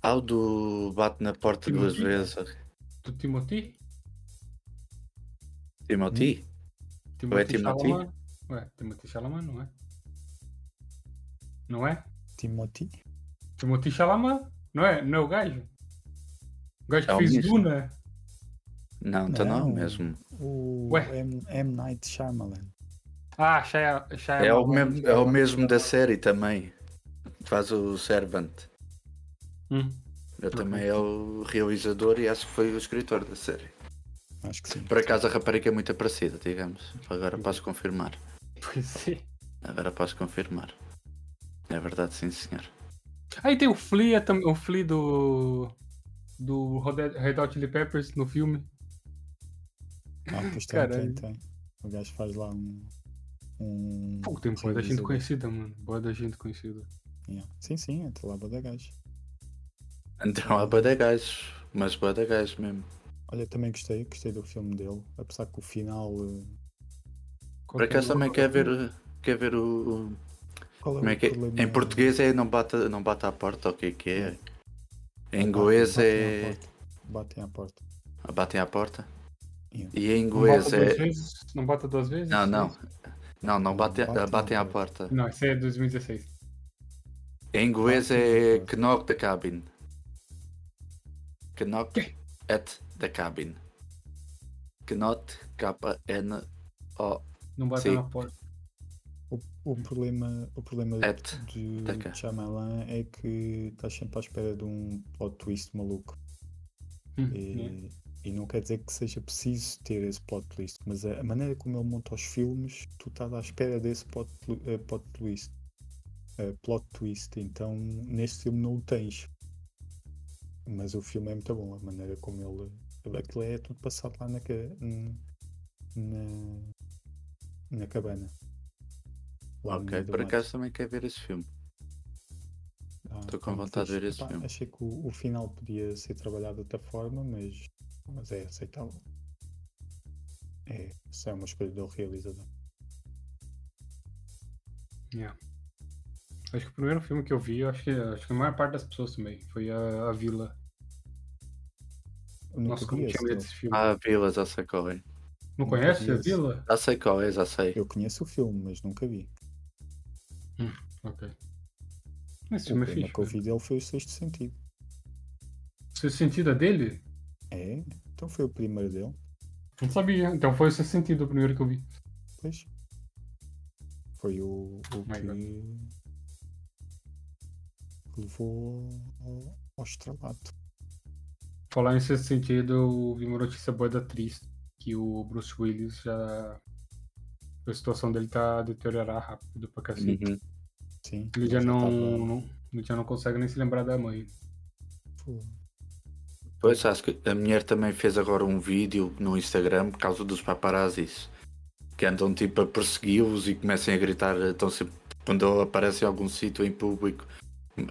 Ah, o do Bate na Porta duas Timothy? vezes. Do Timothy? Timothy? Timothy Timothy? Chalamet? Ué, Timothy Chalamet, não é? Não é? Timothy. Timothy Chalamet? Não é? Não é o gajo? O gajo que É fez mesmo. Duna? Não, então não, é o Não. mesmo. O Ué. M, M. Night Shyamalan. Ah, Shia É o, mesmo, é o mesmo da série também. Faz o Servant. Hum, Ele também é o realizador e acho que foi o escritor da série. Acho que sim. Por acaso a rapariga é muito parecida, digamos. Agora posso confirmar. pois é. Agora posso confirmar. É verdade, sim senhor. Aí tem o Flea, o Flea do. Do Red Hot Chili Peppers no filme. Ah, pois tem, tem, tem. O gajo faz lá um. um Pô, tem boa da gente conhecida, mano. Boa da gente conhecida. Yeah. Sim, sim, entra lá boa da gajo. Então há bué de gajos, mas bué de gajos mesmo. Olha, também gostei, gostei do filme dele, apesar que o final. eh, Por acaso também quer ver, quer ver o. o- Qual Como é que é? Em português é não bate, não bate à porta, o que é que é? Em inglês batem à é. porta. Batem à porta. Batem à porta. Yeah. E em Não inglês bata duas é. vezes? Não bata duas vezes? Não, não. Não, não bate, Batem à batem à porta. Não, esse é 2016. Em inglês é knock the cabin. Knock at the cabin. Knot, K-N-O. Não bate Sim. na porta. O, o problema, o problema At de ca- Shyamalan é que estás sempre à espera de um plot twist maluco. Hum, E, e não quer dizer que seja preciso ter esse plot twist, mas a, a maneira como ele monta os filmes, tu estás à espera desse plot, eh, plot twist. Eh, plot twist. Então neste filme não o tens. Mas o filme é muito bom, a maneira como ele. Aquilo é tudo passado lá na, na, na cabana. Lá Ok, por acaso também quer ver esse filme. Ah, Estou com pronto, vontade de ver esse filme. Achei que o, o final podia ser trabalhado de outra forma, mas, mas é aceitável. É, isso é uma escolha do realizador. Yeah. Acho que o primeiro filme que eu vi, acho que, acho que a maior parte das pessoas também, foi a, a Vila. Nossa, como tinha medo desse filme. Ah, Vila, já sei qual é. Não nunca conhece a. Vila? Já sei qual é, já sei. Eu conheço o filme, mas nunca vi. Ok. Esse O filme é tema fixe. que eu vi dele foi o sexto sentido. Seu sentido é dele? É? Então foi o primeiro dele. Não sabia. Então foi o seu sentido o primeiro que eu vi. Pois. Foi o, o My que levou ao, ao estrelato. Falar nesse sentido, eu vi uma notícia boa da triste. Que o Bruce Willis já. A situação dele tá a deteriorar rápido pra cacete. Uhum. Sim. Ele já não, não- Ele já não consegue nem se lembrar da mãe. Pô, Pois, acho que a mulher também fez agora um vídeo no Instagram por causa dos paparazzis. Que andam tipo a persegui-los e começam a gritar, estão sempre, quando aparecem em algum sítio em público,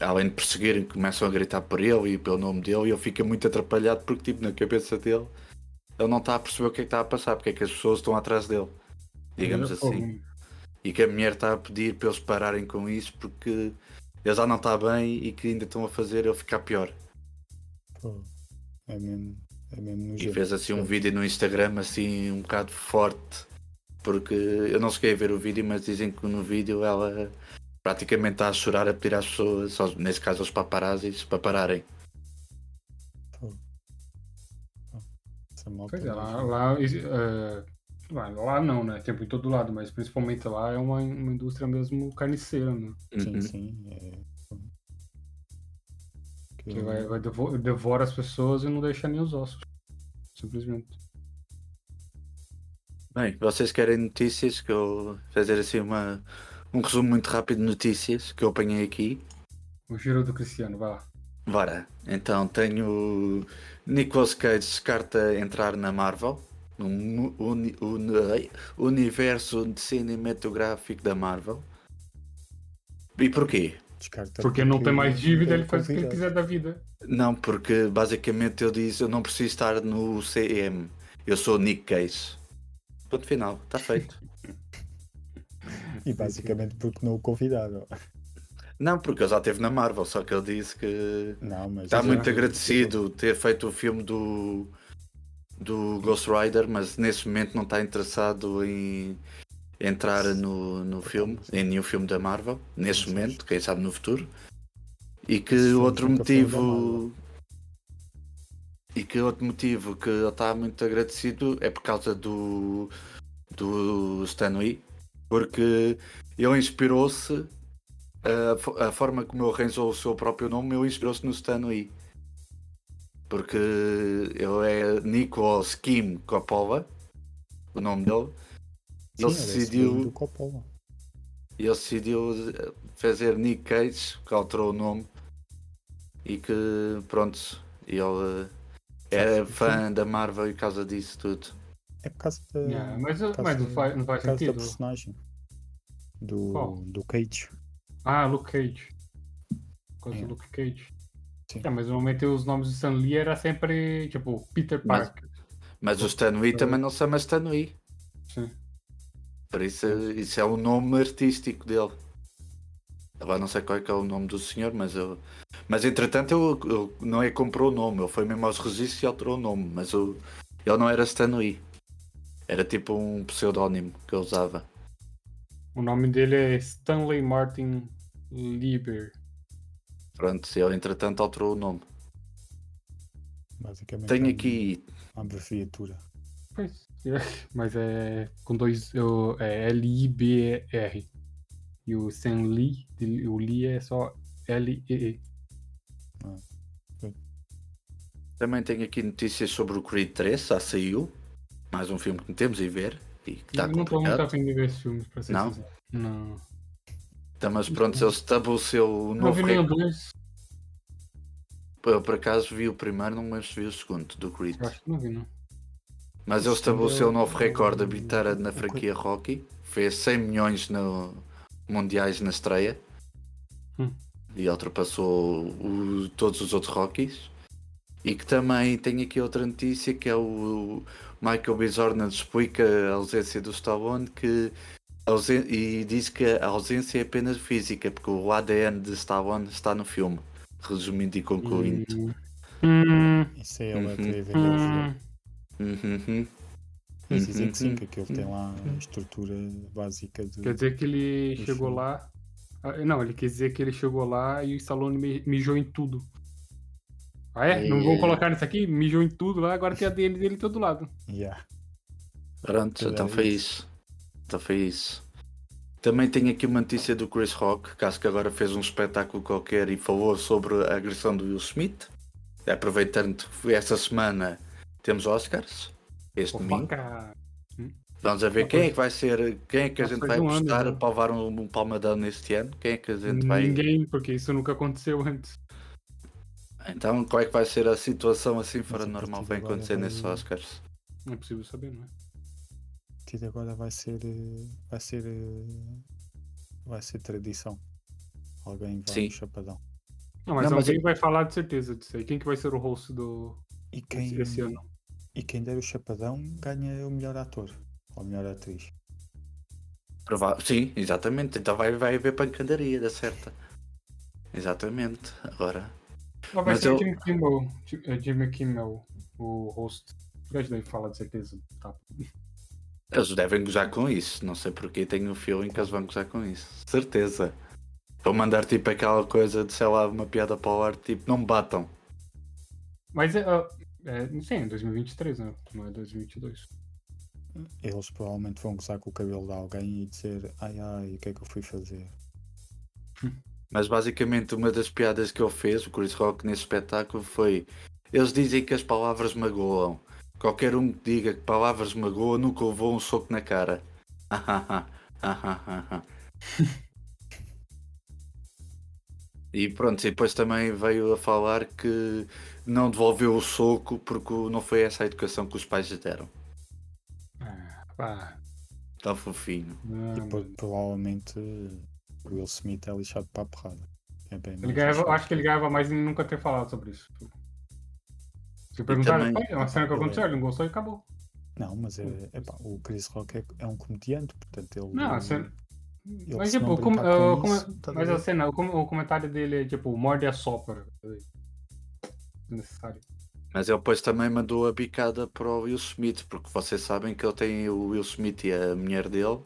além de perseguirem, começam a gritar por ele e pelo nome dele e ele fica muito atrapalhado porque tipo na cabeça dele ele não está a perceber o que é que está a passar, porque é que as pessoas estão atrás dele. Digamos assim. E que a mulher está a pedir para eles pararem com isso porque ele já não está bem e que ainda estão a fazer ele ficar pior. pô, é mesmo, é mesmo E fez assim um vídeo no Instagram assim um bocado forte. Porque eu não cheguei a ver o vídeo, mas dizem que no vídeo ela praticamente está a chorar a pedir às pessoas, aos- nesse caso aos paparazzis, para pararem. Pois é, lá, mesmo. lá, é, lá, lá não, né? Tipo, em todo lado, mas principalmente lá é uma, uma indústria mesmo carniceira, né? Sim, Uhum. sim. É... Que Que vai, vai devo- devora as pessoas e não deixa nem os ossos. Simplesmente. Bem, vocês querem notícias? Que eu vou fazer assim uma, um resumo muito rápido de notícias que eu apanhei aqui. O giro do Cristiano, lá. Bora, então tenho Nicolas Cage descarta entrar na Marvel, no uni- uni- universo cinematográfico da Marvel. E porquê? Descarta Porque não tem mais dívida, é ele faz o que ele quiser da vida. Não, porque basicamente eu disse eu não preciso estar no CM, eu sou Nick Cage. Ponto final, está feito. E basicamente porque não o convidaram. Não, porque ele já esteve na Marvel, só que ele disse que Não, mas está muito agradecido ter feito o filme do, do Ghost Rider, mas nesse momento não está interessado em entrar no, no filme, em nenhum filme da Marvel, neste Sim, sim. momento, quem sabe no futuro. E que filmes outro motivo. E que outro motivo que ele está muito agradecido é por causa do, do Stan Lee, porque ele inspirou-se, a, a forma como ele arranjou o seu próprio nome, ele inspirou-se no Stan Lee. Porque ele é Nicholas Kim Coppola, o nome dele. Sim, ele esse decidiu- ele decidiu eh, fazer Nick Cage, que alterou o nome. E que, pronto, ele é fã da Marvel e por causa disso tudo. É por causa da. Yeah, mas por causa mas não da- faz, não faz por causa da sentido. personagem. Do, Qual? do Cage. Ah, Luke Cage. Por causa É. do Luke Cage. É, mas normalmente os nomes de Stan Lee era sempre tipo Peter Mas- Parker. Mas o Stan Lee também não se chama Stan Lee. Sim. Por isso, isso é o nome artístico dele. Agora não sei qual é que é o nome do senhor, mas eu. Mas entretanto eu, eu- não é que comprou o nome, ele foi mesmo aos registros e alterou o nome, mas eu, ele não era Stan Lee. Era tipo um pseudónimo que eu usava. O nome dele é Stanley Martin Lieber. Pronto, ele entretanto alterou o nome. Basicamente. é Tenho um- aqui. Uma abreviatura. Pois, é, mas é com dois. eu- É L-I-B-R. E o Stan Lee, o Lee é só L-E-E. Também tenho aqui notícias sobre o Creed 3, já saiu. Mais um filme que temos a ver. E que está não tô muito afim de ver esses filmes, pra ser Não? sincero. Não. Tá, mas pronto, ele estabeleceu o Não novo vi nem o recorde. dois. Eu por acaso vi o primeiro, não me lembro se vi o segundo do Creed. Acho que não vi, não. Mas ele O estabeleceu é um novo o- recorde de o- habitar na o- franquia Rocky. Fez 100 milhões no mundiais na estreia. Hum. E ultrapassou o- todos os outros Rockies. E que também tem aqui outra notícia que é o Michael B. Jordan explica a ausência do Stallone que e diz que a ausência é apenas física, porque o ADN de Stallone está no filme. Resumindo e concluindo. Hum. Hum. Isso é ele a Uhum. Hum. Uhum. Eles dizem que sim, que aquilo tem lá a estrutura básica de. Quer dizer que ele do chegou filme. lá. Ah, Não, ele quer dizer que ele chegou lá e o Stallone mi- mijou em tudo. Ah é? Não vou É. colocar nisso aqui? Mijou em tudo lá, agora tem a dele dele todo lado. Yeah. Pronto, então foi isso. Então foi isso. Também tenho aqui uma notícia do Chris Rock, acho que agora fez um espetáculo qualquer e falou sobre a agressão do Will Smith. Aproveitando que essa semana temos Oscars, este domingo. Fofoca. Vamos a ver quem é que vai ser, quem é que a gente vai um ano, apostar né? para levar um, um palmadão neste ano. Quem é que a gente vai. Ninguém, porque isso nunca aconteceu antes. Então, qual é que vai ser a situação assim fora a normal partir vai acontecer vai- nesses Oscars? Não é possível saber, não é? A partir de agora vai ser. eh, Vai ser. eh, Vai ser tradição. Alguém vai Sim. no chapadão. Não, mas Não, mas alguém é- vai falar de certeza disso aí. Quem que vai ser o host do E quem, esse ano? e quem der o chapadão ganha o melhor ator. Ou melhor atriz. Sim, exatamente. Então vai, vai haver pancadaria, da certa. Exatamente. Agora. Não, vai Mas ser eu- o Jimmy Kimmel. É Jimmy Kimmel, o host. O gajo daí fala de certeza. Tá. Eles devem gozar com isso. Não sei porque tenho o feeling que eles vão gozar com isso. Certeza. Vou mandar tipo aquela coisa de sei lá, uma piada para o ar, tipo, não me batam. Mas é, ah, é, sim, é 2023, né? Não é 2022. Eles provavelmente vão gozar com o cabelo de alguém e dizer ai ai, o que é que eu fui fazer? Mas basicamente uma das piadas que ele fez, o Chris Rock, nesse espetáculo foi. Eles dizem que as palavras magoam. Qualquer um que diga que palavras magoam nunca levou um soco na cara. e pronto, e depois também veio a falar que não devolveu o soco porque não foi essa a educação que os pais lhe deram. Ah, pá. Tão fofinho. E mano. provavelmente o Will Smith é lixado para a porrada. É bem Ele ganhava, acho que ele ganhava mais em nunca ter falado sobre isso. Se perguntaram, também- "Olha, é uma cena que é- aconteceu, ele não gostou e acabou. Não, mas é, epá, o Chris Rock é, é um comediante, portanto ele. Não, a cena- ele Mas tipo, com- com o com- isso, tá mas a cena, o, com- o comentário dele é tipo, morde a sopra. Necessário. Mas ele depois também mandou a bicada para o Will Smith, porque vocês sabem que ele tem o Will Smith e a mulher dele,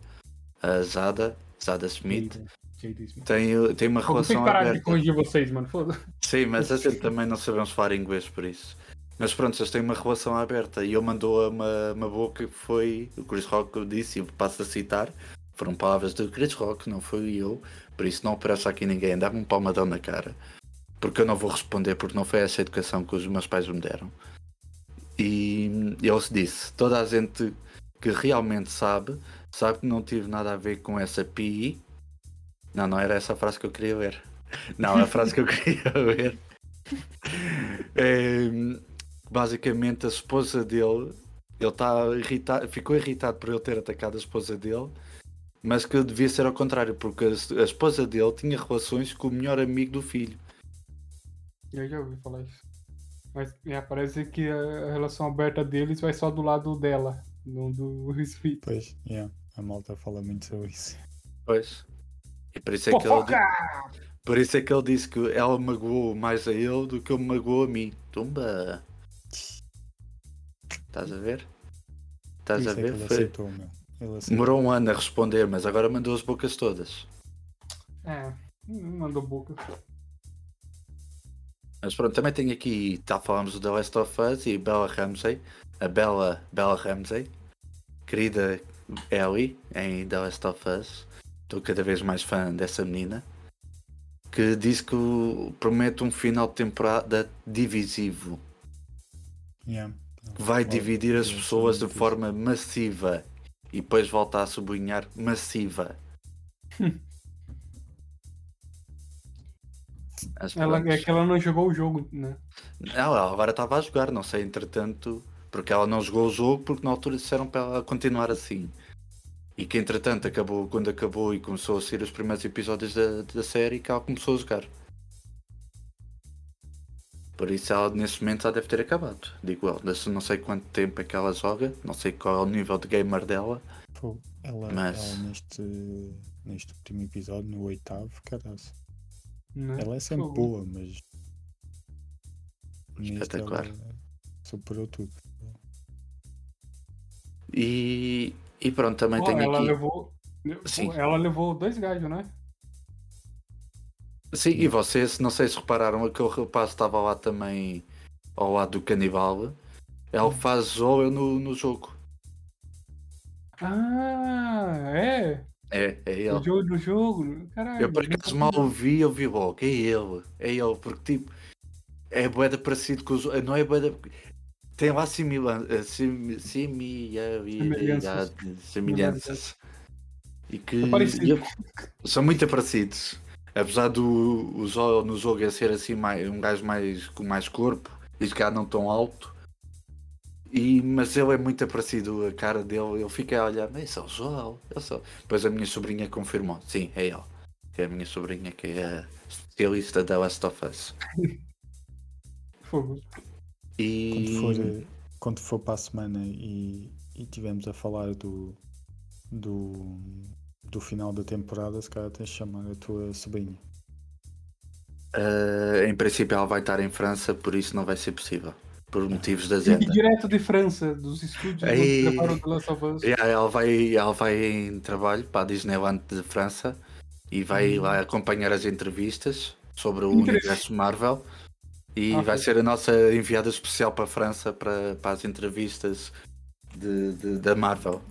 a Zada, Zada Smith, J.D. Smith. tem, tem uma Vocês relação pararam de aberta. corrigir vocês, mano. Foda. Sim, mas a gente também não sabemos falar inglês por isso. Mas pronto, eles têm uma relação aberta e ele mandou uma, uma boca que foi, o Chris Rock disse, e eu passo a citar, foram palavras do Chris Rock, não foi eu, por isso não aparece aqui ninguém, dá-me um palmadão na cara. Porque eu não vou responder, porque não foi essa educação que os meus pais me deram. E ele disse, toda a gente que realmente sabe, sabe que não tive nada a ver com essa PI. Não, não era essa a frase que eu queria ver. Não, a frase que eu queria ver. É, basicamente a esposa dele, ele está irritado, ficou irritado por ele ter atacado a esposa dele, mas que devia ser ao contrário, porque a, a esposa dele tinha relações com o melhor amigo do filho. Eu já ouvi falar isso. Mas é, parece que a relação aberta deles vai só do lado dela, não do Smith. Pois, yeah, a malta fala muito sobre isso. Pois. E por isso é que ele, por isso é que ele disse que ela magoou mais a ele do que ele magoou a mim. Tumba! Estás a ver? Estás isso a é ver? ele Foi- aceitou, meu. Ele aceitou. Demorou um ano a responder, mas agora mandou as bocas todas. É, mandou boca. Mas pronto, também tenho aqui, tá, falamos do The Last of Us e Bella Ramsey, a Bella, Bella Ramsey, querida Ellie em The Last of Us. Estou cada vez mais fã dessa menina. Que diz que promete um final de temporada divisivo. Yeah. Que vai dividir as pessoas de forma massiva. E depois volta a sublinhar massiva. Mas Ela, é que ela não jogou o jogo, né? Não, ela agora estava a jogar, não sei, entretanto, porque ela não jogou o jogo porque na altura disseram para ela continuar assim. E que entretanto acabou, quando acabou e começou a sair os primeiros episódios da, da série, que ela começou a jogar. Por isso ela nesse momento já deve ter acabado. Digo eu, não sei quanto tempo é que ela joga, não sei qual é o nível de gamer dela. Pô, ela, Mas- ela neste, neste último episódio, no oitavo, caralho. né? Ela é sempre Fogo. boa, mas. Espetacular. superou tudo. E, e pronto, também Pô, tenho ela aqui. levou. Sim. Ela levou dois gajos, né? Sim, e vocês, não sei se repararam, aquele rapaz estava lá também ao lado do canibal. Ele faz Zoe no, no jogo. Ah, é? É, é No ele. jogo, no jogo. Caralho. Eu por acaso mal ouvi, eu vi logo, é ele, é ele, porque tipo, é boeda parecido com os não é boeda. Tem lá eh, sim- similaridade- semelhanças. E que É e eu- são muito parecidos. Apesar do o Zó no jogo é ser assim mais, um gajo mais, com mais corpo e se calhar não tão alto. E, mas ele é muito parecido, a cara dele, ele fica a olhar, mas é o Joel, eu sou. Depois a minha sobrinha confirmou, sim, é ele. É a minha sobrinha que é a especialista da Last of Us. E Quando for, eh, quando for para a semana e, e tivemos a falar do, do, do final da temporada, se calhar tens de chamar a tua sobrinha. eh, em princípio ela vai estar em França, por isso não vai ser possível. Por motivos da E agenda. direto de França, dos estúdios Aí- onde preparam The Last of Us. Yeah, ela, vai, ela vai em trabalho para a Disneyland de França e vai lá acompanhar as entrevistas sobre o Interesse. universo Marvel e Ah, vai foi. ser a nossa enviada especial para a França para, para as entrevistas de, de- da Marvel,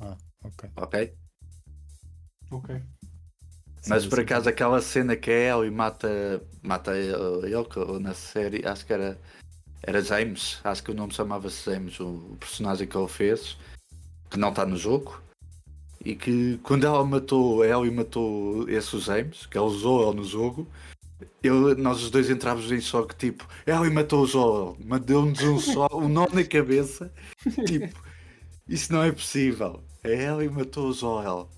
Ah, ok. ok? Ok. Mas Sim, por sim. acaso aquela cena que é ele e mata, mata ele, na série, acho que era, era James, acho que o nome chamava-se James, o, o personagem que ele fez, que não está no jogo, e que quando ela matou, ela e matou esse James, que ela usou ele no jogo, eu, nós os dois entrávamos em choque, tipo, ela matou o Joel, mandou-nos um, só, um nó na cabeça, tipo, isso não é possível, é ela e matou o Joel.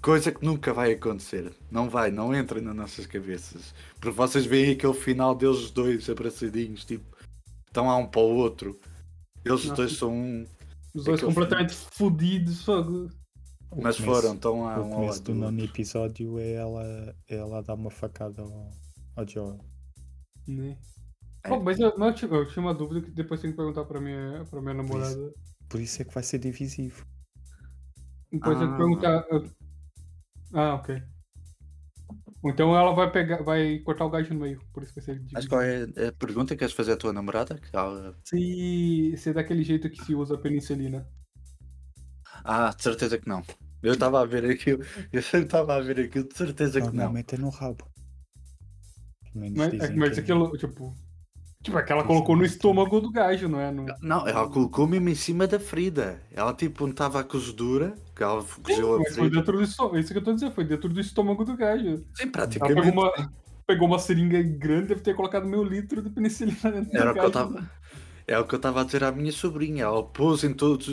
Coisa que nunca vai acontecer. Não vai, não entra nas nossas cabeças. Porque vocês veem aquele final deles os dois abraçadinhos, tipo, estão lá um para o outro. Eles os dois são um, Os dois completamente fodidos. Fogo. O mas começo- foram, estão O um ao começo do nono outro. episódio é ela, é ela dar uma facada ao, ao Joel. Né? É. Pô, mas eu, não, eu tinha- eu tinha uma dúvida que depois tem que perguntar pra minha, pra minha namorada. Por isso é que vai ser divisivo. Depois eu Ah. perguntar. eu- Ah, ok. Então ela vai pegar, vai cortar o gajo no meio, por isso vai ser Mas dividido. qual é a pergunta que queres fazer à tua namorada? Que ela- Se, se é daquele jeito que se usa a penicilina. Ah, de certeza que não. Eu estava a ver aquilo, eu estava a ver aquilo, de certeza que não. Normalmente é no rabo. Mas, dizem mas que é. aquilo, tipo. Tipo, é que ela Isso colocou no não- estômago do gajo, não é? No... Não, ela colocou mesmo em cima da ferida. Ela tipo onde estava a cozedura, que ela cozeu a Mas foi ferida. dentro do estômago. Isso que eu tô dizendo, foi dentro do estômago do gajo. Sim, Ela praticamente. pegou uma, pegou uma seringa grande, deve ter colocado meio litro de penicilina dentro Era do o que eu gajo. É o que eu estava a dizer à minha sobrinha. Ela pôs em todos,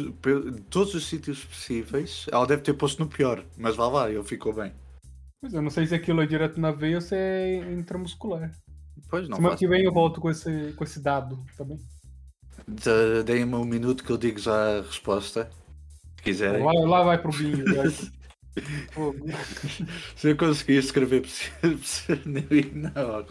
todos os sítios possíveis. Ela deve ter posto no pior, mas vá lá, ele ficou bem. Pois é, eu não sei se aquilo é direto na veia ou se é intramuscular. Pois não. Semana que vem eu volto com esse, com esse dado também. De- Deem-me um minuto que eu digo já a resposta. Se quiserem. Lá, lá vai pro binho. Se eu conseguir escrever pseudonimina, ó,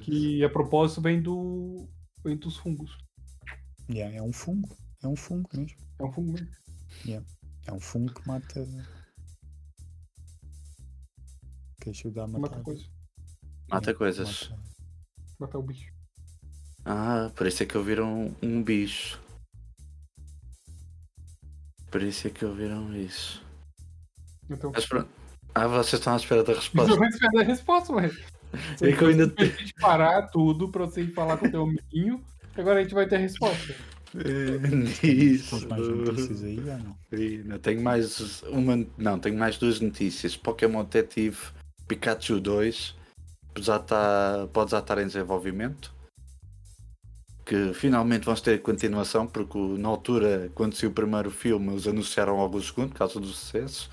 que a propósito vem do. vem dos fungos. Yeah, é um fungo. É um fungo mesmo. É um fungo mesmo. É um fungo que mata. Que ajuda a matar. Mata coisa. Mata coisas. mata- Matar o bicho. Ah, por isso é que eu viram um bicho. Por isso é que eu viram isso. Então. Mas pronto. Ah, vocês estão à espera da Eu resposta. vou esperar a resposta, ué. É que eu ainda Você fez parar tudo pra você ir falar com o teu amiguinho. Agora a gente vai ter a resposta. Isso. Tens mais notícias aí ou não? Não, tenho mais uma. Não, tenho mais duas notícias. Pokémon Detective Pikachu 2 já tá, pode já estar em desenvolvimento. Que finalmente vamos ter continuação, porque na altura, quando saiu o primeiro filme, eles anunciaram logo o segundo, por causa do sucesso.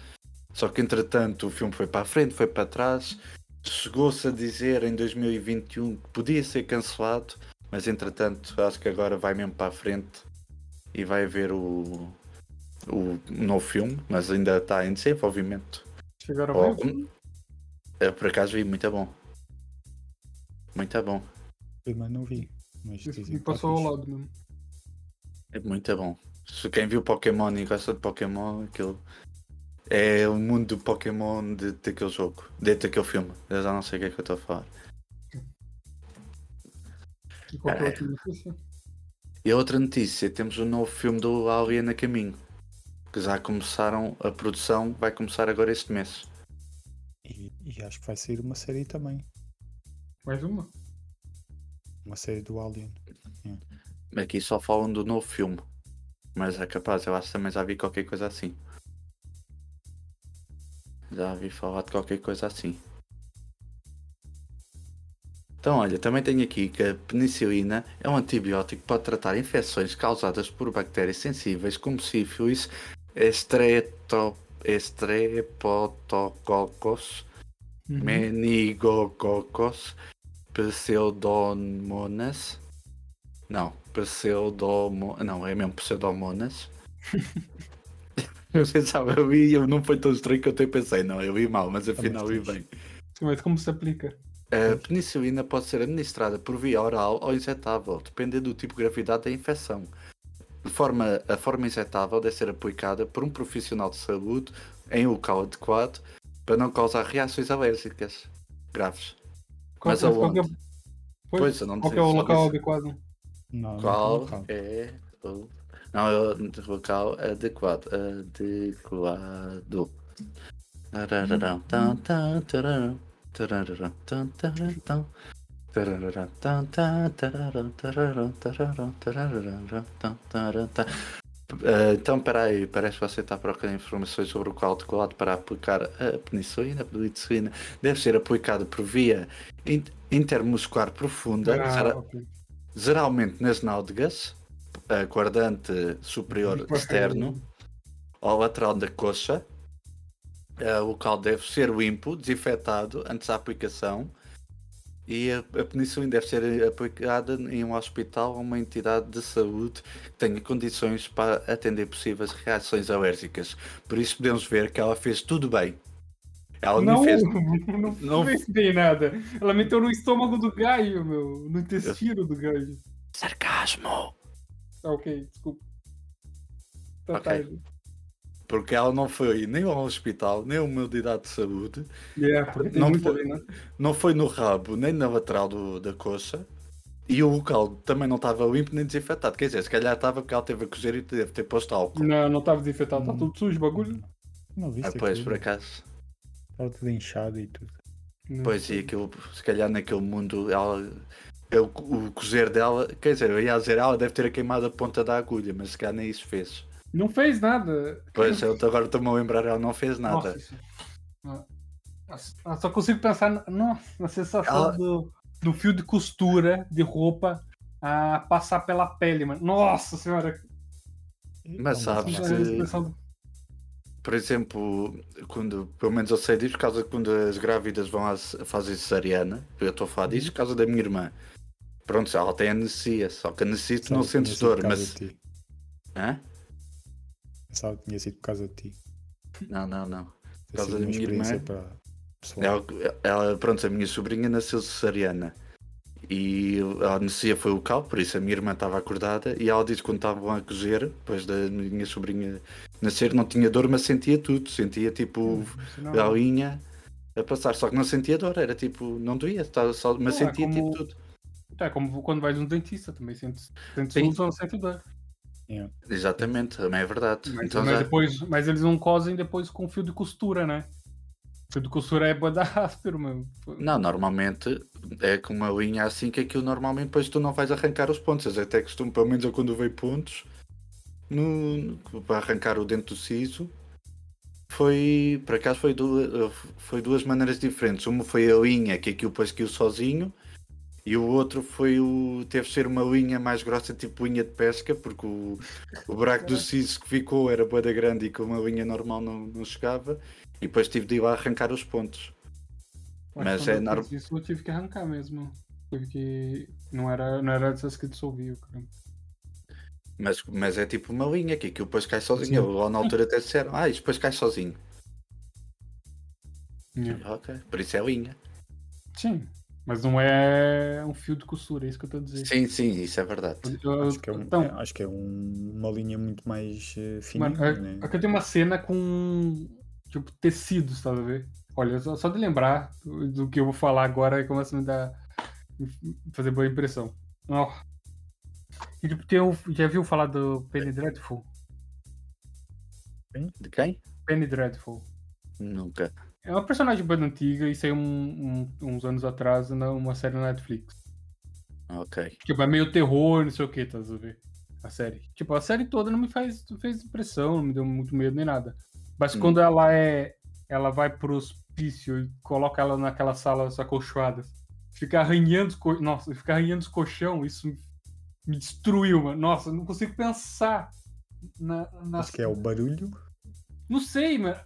Só que entretanto o filme foi para a frente, foi para trás. Chegou-se a dizer em 2021 que podia ser cancelado, mas entretanto acho que agora vai mesmo para a frente e vai haver o, o novo filme, mas ainda está em desenvolvimento. Chegaram Oh, a ver? eu, por acaso vi, muito bom. Muito bom. Primeiro não vi. Mas que tá passou ao fixe. lado mesmo. É muito bom. Se quem viu Pokémon e gosta de Pokémon, aquilo é o mundo do Pokémon de, daquele jogo, dentro daquele filme. Eu já não sei o que é que eu estou a falar. E qual é a outra notícia? E a outra notícia, temos um novo filme do Alien a caminho. Que já começaram, a produção vai começar agora este mês. E, e acho que vai sair uma série também. Mais uma? Uma série do Alien. Aqui só falam do novo filme. Mas é capaz, eu acho que também já vi qualquer coisa assim. Já vi falar de qualquer coisa assim. Então, olha, também tenho aqui que a penicilina é um antibiótico que pode tratar infecções causadas por bactérias sensíveis como sífilis, estreto, estreptococcus, Uhum. meningococos, pseudomonas. Não, pseudomo... Não, é mesmo pseudomonas. eu pensava, eu vi, eu não foi tão estranho que eu até pensei, não, eu vi mal, mas afinal vi bem. Sim, mas como se aplica? A penicilina pode ser administrada por via oral ou injetável, dependendo do tipo de gravidade da infecção. De forma, a forma injetável deve ser aplicada por um profissional de saúde em um local adequado para não causar reações alérgicas graves. Qual, Mas é, aonde? pois, Pois, eu não qual é o local adequado? Não, não Qual é o. Não, é o local adequado. Adequado. Ah, Então, peraí, parece que você está procurando informações sobre o qual adequado para aplicar a penicilina. A penicilina deve ser aplicada por via in- intermuscular profunda, Ah, ok. geralmente nas náudegas, a quadrante superior externo, ao lateral da coxa. Eh, O local deve ser limpo, desinfetado antes da aplicação. E a, a penicilina deve ser aplicada em um hospital ou uma entidade de saúde que tenha condições para atender possíveis reações alérgicas. Por isso podemos ver que ela fez tudo bem. Ela não, fez. não, não- fez bem nada. Ela meteu no estômago do gajo, meu. No intestino do gajo. Sarcasmo! Tá ok, desculpa. Tá Ok. tarde. Porque ela não foi nem ao hospital, nem a uma unidade de saúde. Yeah, Não foi- ali, né? não foi no rabo nem na lateral do- da coxa e o local também não estava limpo nem desinfetado. Quer dizer, se calhar estava porque ela teve a cozer e deve ter posto álcool. Não, não tava desinfetado, tá Hum. tudo sujo o bagulho. Não viste Ah, pois, aquilo? por acaso. Estava tudo inchado e tudo. Não. Pois, e aquilo, se calhar naquele mundo, ela, o, o cozer dela, quer dizer, eu ia dizer, ela deve ter queimado a ponta da agulha, mas se calhar nem isso fez. Não fez nada. Pois, eu agora estou-me a lembrar, ela não fez nada. Nossa, isso- Ah, só consigo pensar na, na sensação Ela- do, do fio de costura de roupa a passar pela pele, mano. Nossa senhora. Mas É uma sabes fase. que- Por exemplo, quando, pelo menos eu sei disso, por causa de quando as grávidas vão a fazer cesariana, eu estou a falar disso por causa da minha irmã. Pronto, ela tem anesia, só que tu não sentes dor, por mas. Hã? Pensava que tinha sido por causa de ti. Não, não, não. Ter causa da minha irmã. para. Ela, ela, pronto, a minha sobrinha nasceu cesariana. E a anesia foi o cal, por isso a minha irmã estava acordada. E ela disse que quando estavam a cozer, depois da minha sobrinha nascer, não tinha dor, mas sentia tudo. Sentia tipo Não, a linha a passar, só que não sentia dor, era tipo, não doía, só, mas Não, é sentia como- tipo tudo. É como quando vais no dentista também, sente, sente Sim. solução, sente dor. Yeah. Exatamente, também é verdade. Mas, então mas já- depois, mas eles não cosem depois com fio de costura, né? Fio de costura é boa da áspero, mano. Não, normalmente é com uma linha assim que aquilo normalmente depois tu não vais arrancar os pontos. Eu até costumo, pelo menos eu quando vejo pontos, no, no- para arrancar o dente do siso, foi, por acaso foi duas, foi duas maneiras diferentes. Uma foi a linha, que aquilo depois caiu sozinho, e o outro foi o. teve de ser uma linha mais grossa, tipo linha de pesca, porque o, o buraco do siso que ficou era boa grande e com uma linha normal não, não chegava, e depois tive de ir lá arrancar os pontos. Mas que é eu norm- fiz Isso eu tive que arrancar mesmo. Tive que. Não era, não era dessas que dissolviam, cara. Mas, mas é tipo uma linha que aquilo depois cai sozinho. Sim. Eu, lá na altura até disseram, ah, isto depois cai sozinho. Yeah. Ok, por isso é linha. Sim. Mas não é um fio de costura, é isso que eu estou a dizer. Sim, sim, isso é verdade. Eu- Acho que é, um- então, é- acho que é um- uma linha muito mais eh, fininha, Mano, é- né? aqui tem uma cena com tipo tecidos, tá a ver? Olha, só, só de lembrar do que eu vou falar agora começa a me dar fazer boa impressão. Ó. E, tipo, tem o- já viu falar do Penny Dreadful? De quem? Penny Dreadful. Nunca. É uma personagem bem antiga e saiu um- um- uns anos atrás numa série na Netflix. Ok. Tipo, é meio terror, não sei o que, tá a ver? A série. Tipo, a série toda não me faz, não fez impressão, não me deu muito medo nem nada. Mas Hum. quando ela é. Ela vai pro hospício e coloca ela naquelas salas acolchoadas. Fica arranhando os co... Nossa, fica arranhando os colchão, isso me- me destruiu, mano. Nossa, eu não consigo pensar na. na... Acho que é o barulho. Não sei, mano.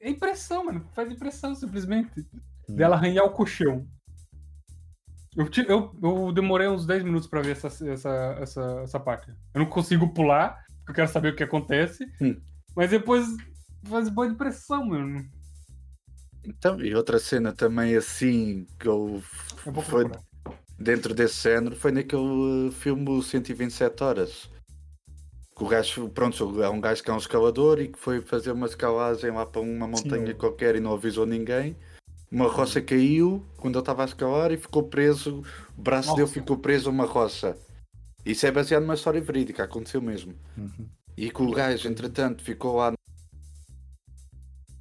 É impressão, mano. Faz impressão, simplesmente. Hum. Dela arranhar o colchão. Eu, eu, eu demorei uns 10 minutos pra ver essa, essa, essa, essa parte. Eu não consigo pular, porque eu quero saber o que acontece. Hum. Mas depois faz boa impressão, mano. Então, e outra cena também assim que eu Eu foi dentro desse género foi naquele filme o 127 horas. Que o gajo, pronto, é um gajo que é um escalador e que foi fazer uma escalagem lá para uma montanha o- qualquer e não avisou ninguém. Uma rocha caiu quando ele estava a escalar e ficou preso, o braço dele Nossa. ficou preso a uma rocha. Isso é baseado numa história verídica, aconteceu mesmo. Uhum. E que o gajo, entretanto, ficou lá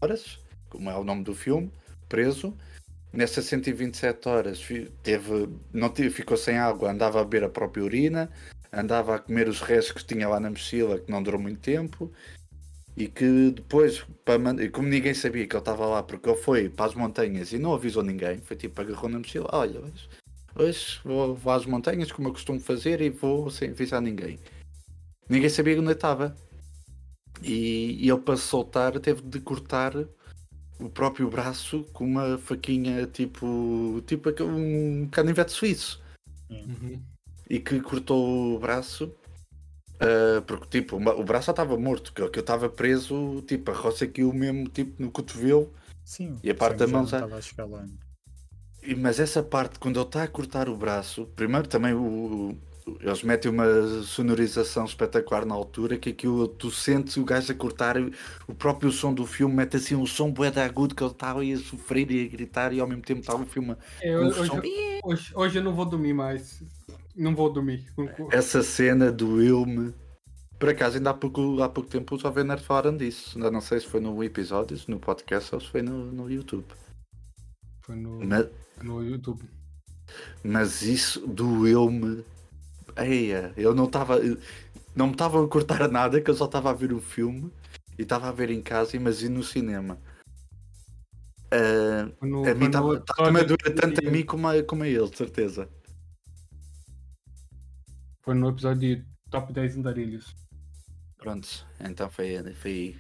horas, como é o nome do filme, preso. Nessas 127 horas teve, não teve, ficou sem água, andava a beber a própria urina, andava a comer os restos que tinha lá na mochila, que não durou muito tempo. E que depois, para man- e como ninguém sabia que ele estava lá, porque ele foi para as montanhas e não avisou ninguém, foi tipo, agarrou na mochila, olha, hoje, hoje vou, vou às montanhas como eu costumo fazer e vou sem avisar ninguém. Ninguém sabia onde eu estava. E, e ele para soltar teve de cortar o próprio braço com uma faquinha tipo, tipo um canivete suíço. Uhum. E que cortou o braço ah, porque tipo, o braço já estava morto, que eu que eu estava preso, tipo, a roça caiu mesmo tipo, no cotovelo. Sim, E a o parte da mão já estava a chegar lá. E- Mas essa parte, quando ele está a cortar o braço, primeiro também o, o- eles metem uma sonorização espetacular na altura, que aquilo tu sentes o gajo a cortar, o próprio som do filme mete assim um som bué de agudo que ele está ali a sofrer e a gritar e ao mesmo tempo está o filme É, um hoje, som. hoje, hoje eu não vou dormir mais. Não vou dormir. Essa cena doeu-me. Por acaso, ainda há pouco, há pouco tempo os Nerd falaram disso. Ainda não sei se foi no episódio, no podcast ou se foi no, no YouTube. Foi no, Mas, no YouTube. Mas isso doeu-me. Eia, eu não estava. Não me estava a cortar nada, que eu só estava a ver o filme e estava a ver em casa, mas e no cinema. Foi no, a mim está-me a doer tanto a mim como a, como a ele, de certeza. Foi no episódio de Top 10 Andarilhos. Pronto, então foi, foi.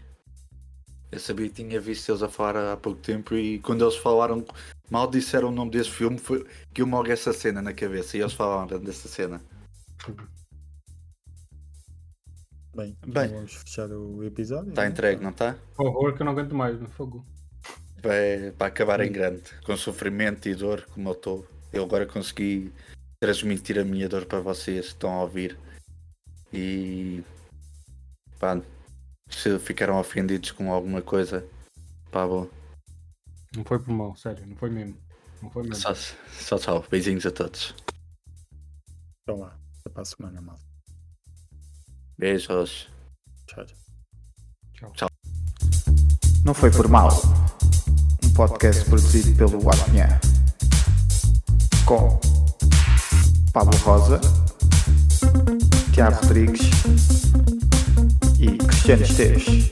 Eu sabia que tinha visto eles a falar há pouco tempo e quando eles falaram, mal disseram o nome desse filme, foi que eu logo essa cena na cabeça e eles falaram dessa cena. Bem, Bem. vamos fechar o episódio. Está né? entregue, não está? Horror que eu não aguento mais, no fogo. Vai acabar em grande, com sofrimento e dor, como eu estou. Eu agora consegui transmitir a minha dor para vocês que estão a ouvir. E pá, se ficaram ofendidos com alguma coisa, pá, bom. Não foi por mal, sério, não foi mesmo. Não foi mesmo. Só, só tchau, beijinhos a todos. Então lá, até para a semana, mal. Beijos. Tchau, tchau. Não foi por mal. Um podcast produzido pelo Apinha. Com Pablo Rosa, Tiago Rodrigues e Cristiano Esteves.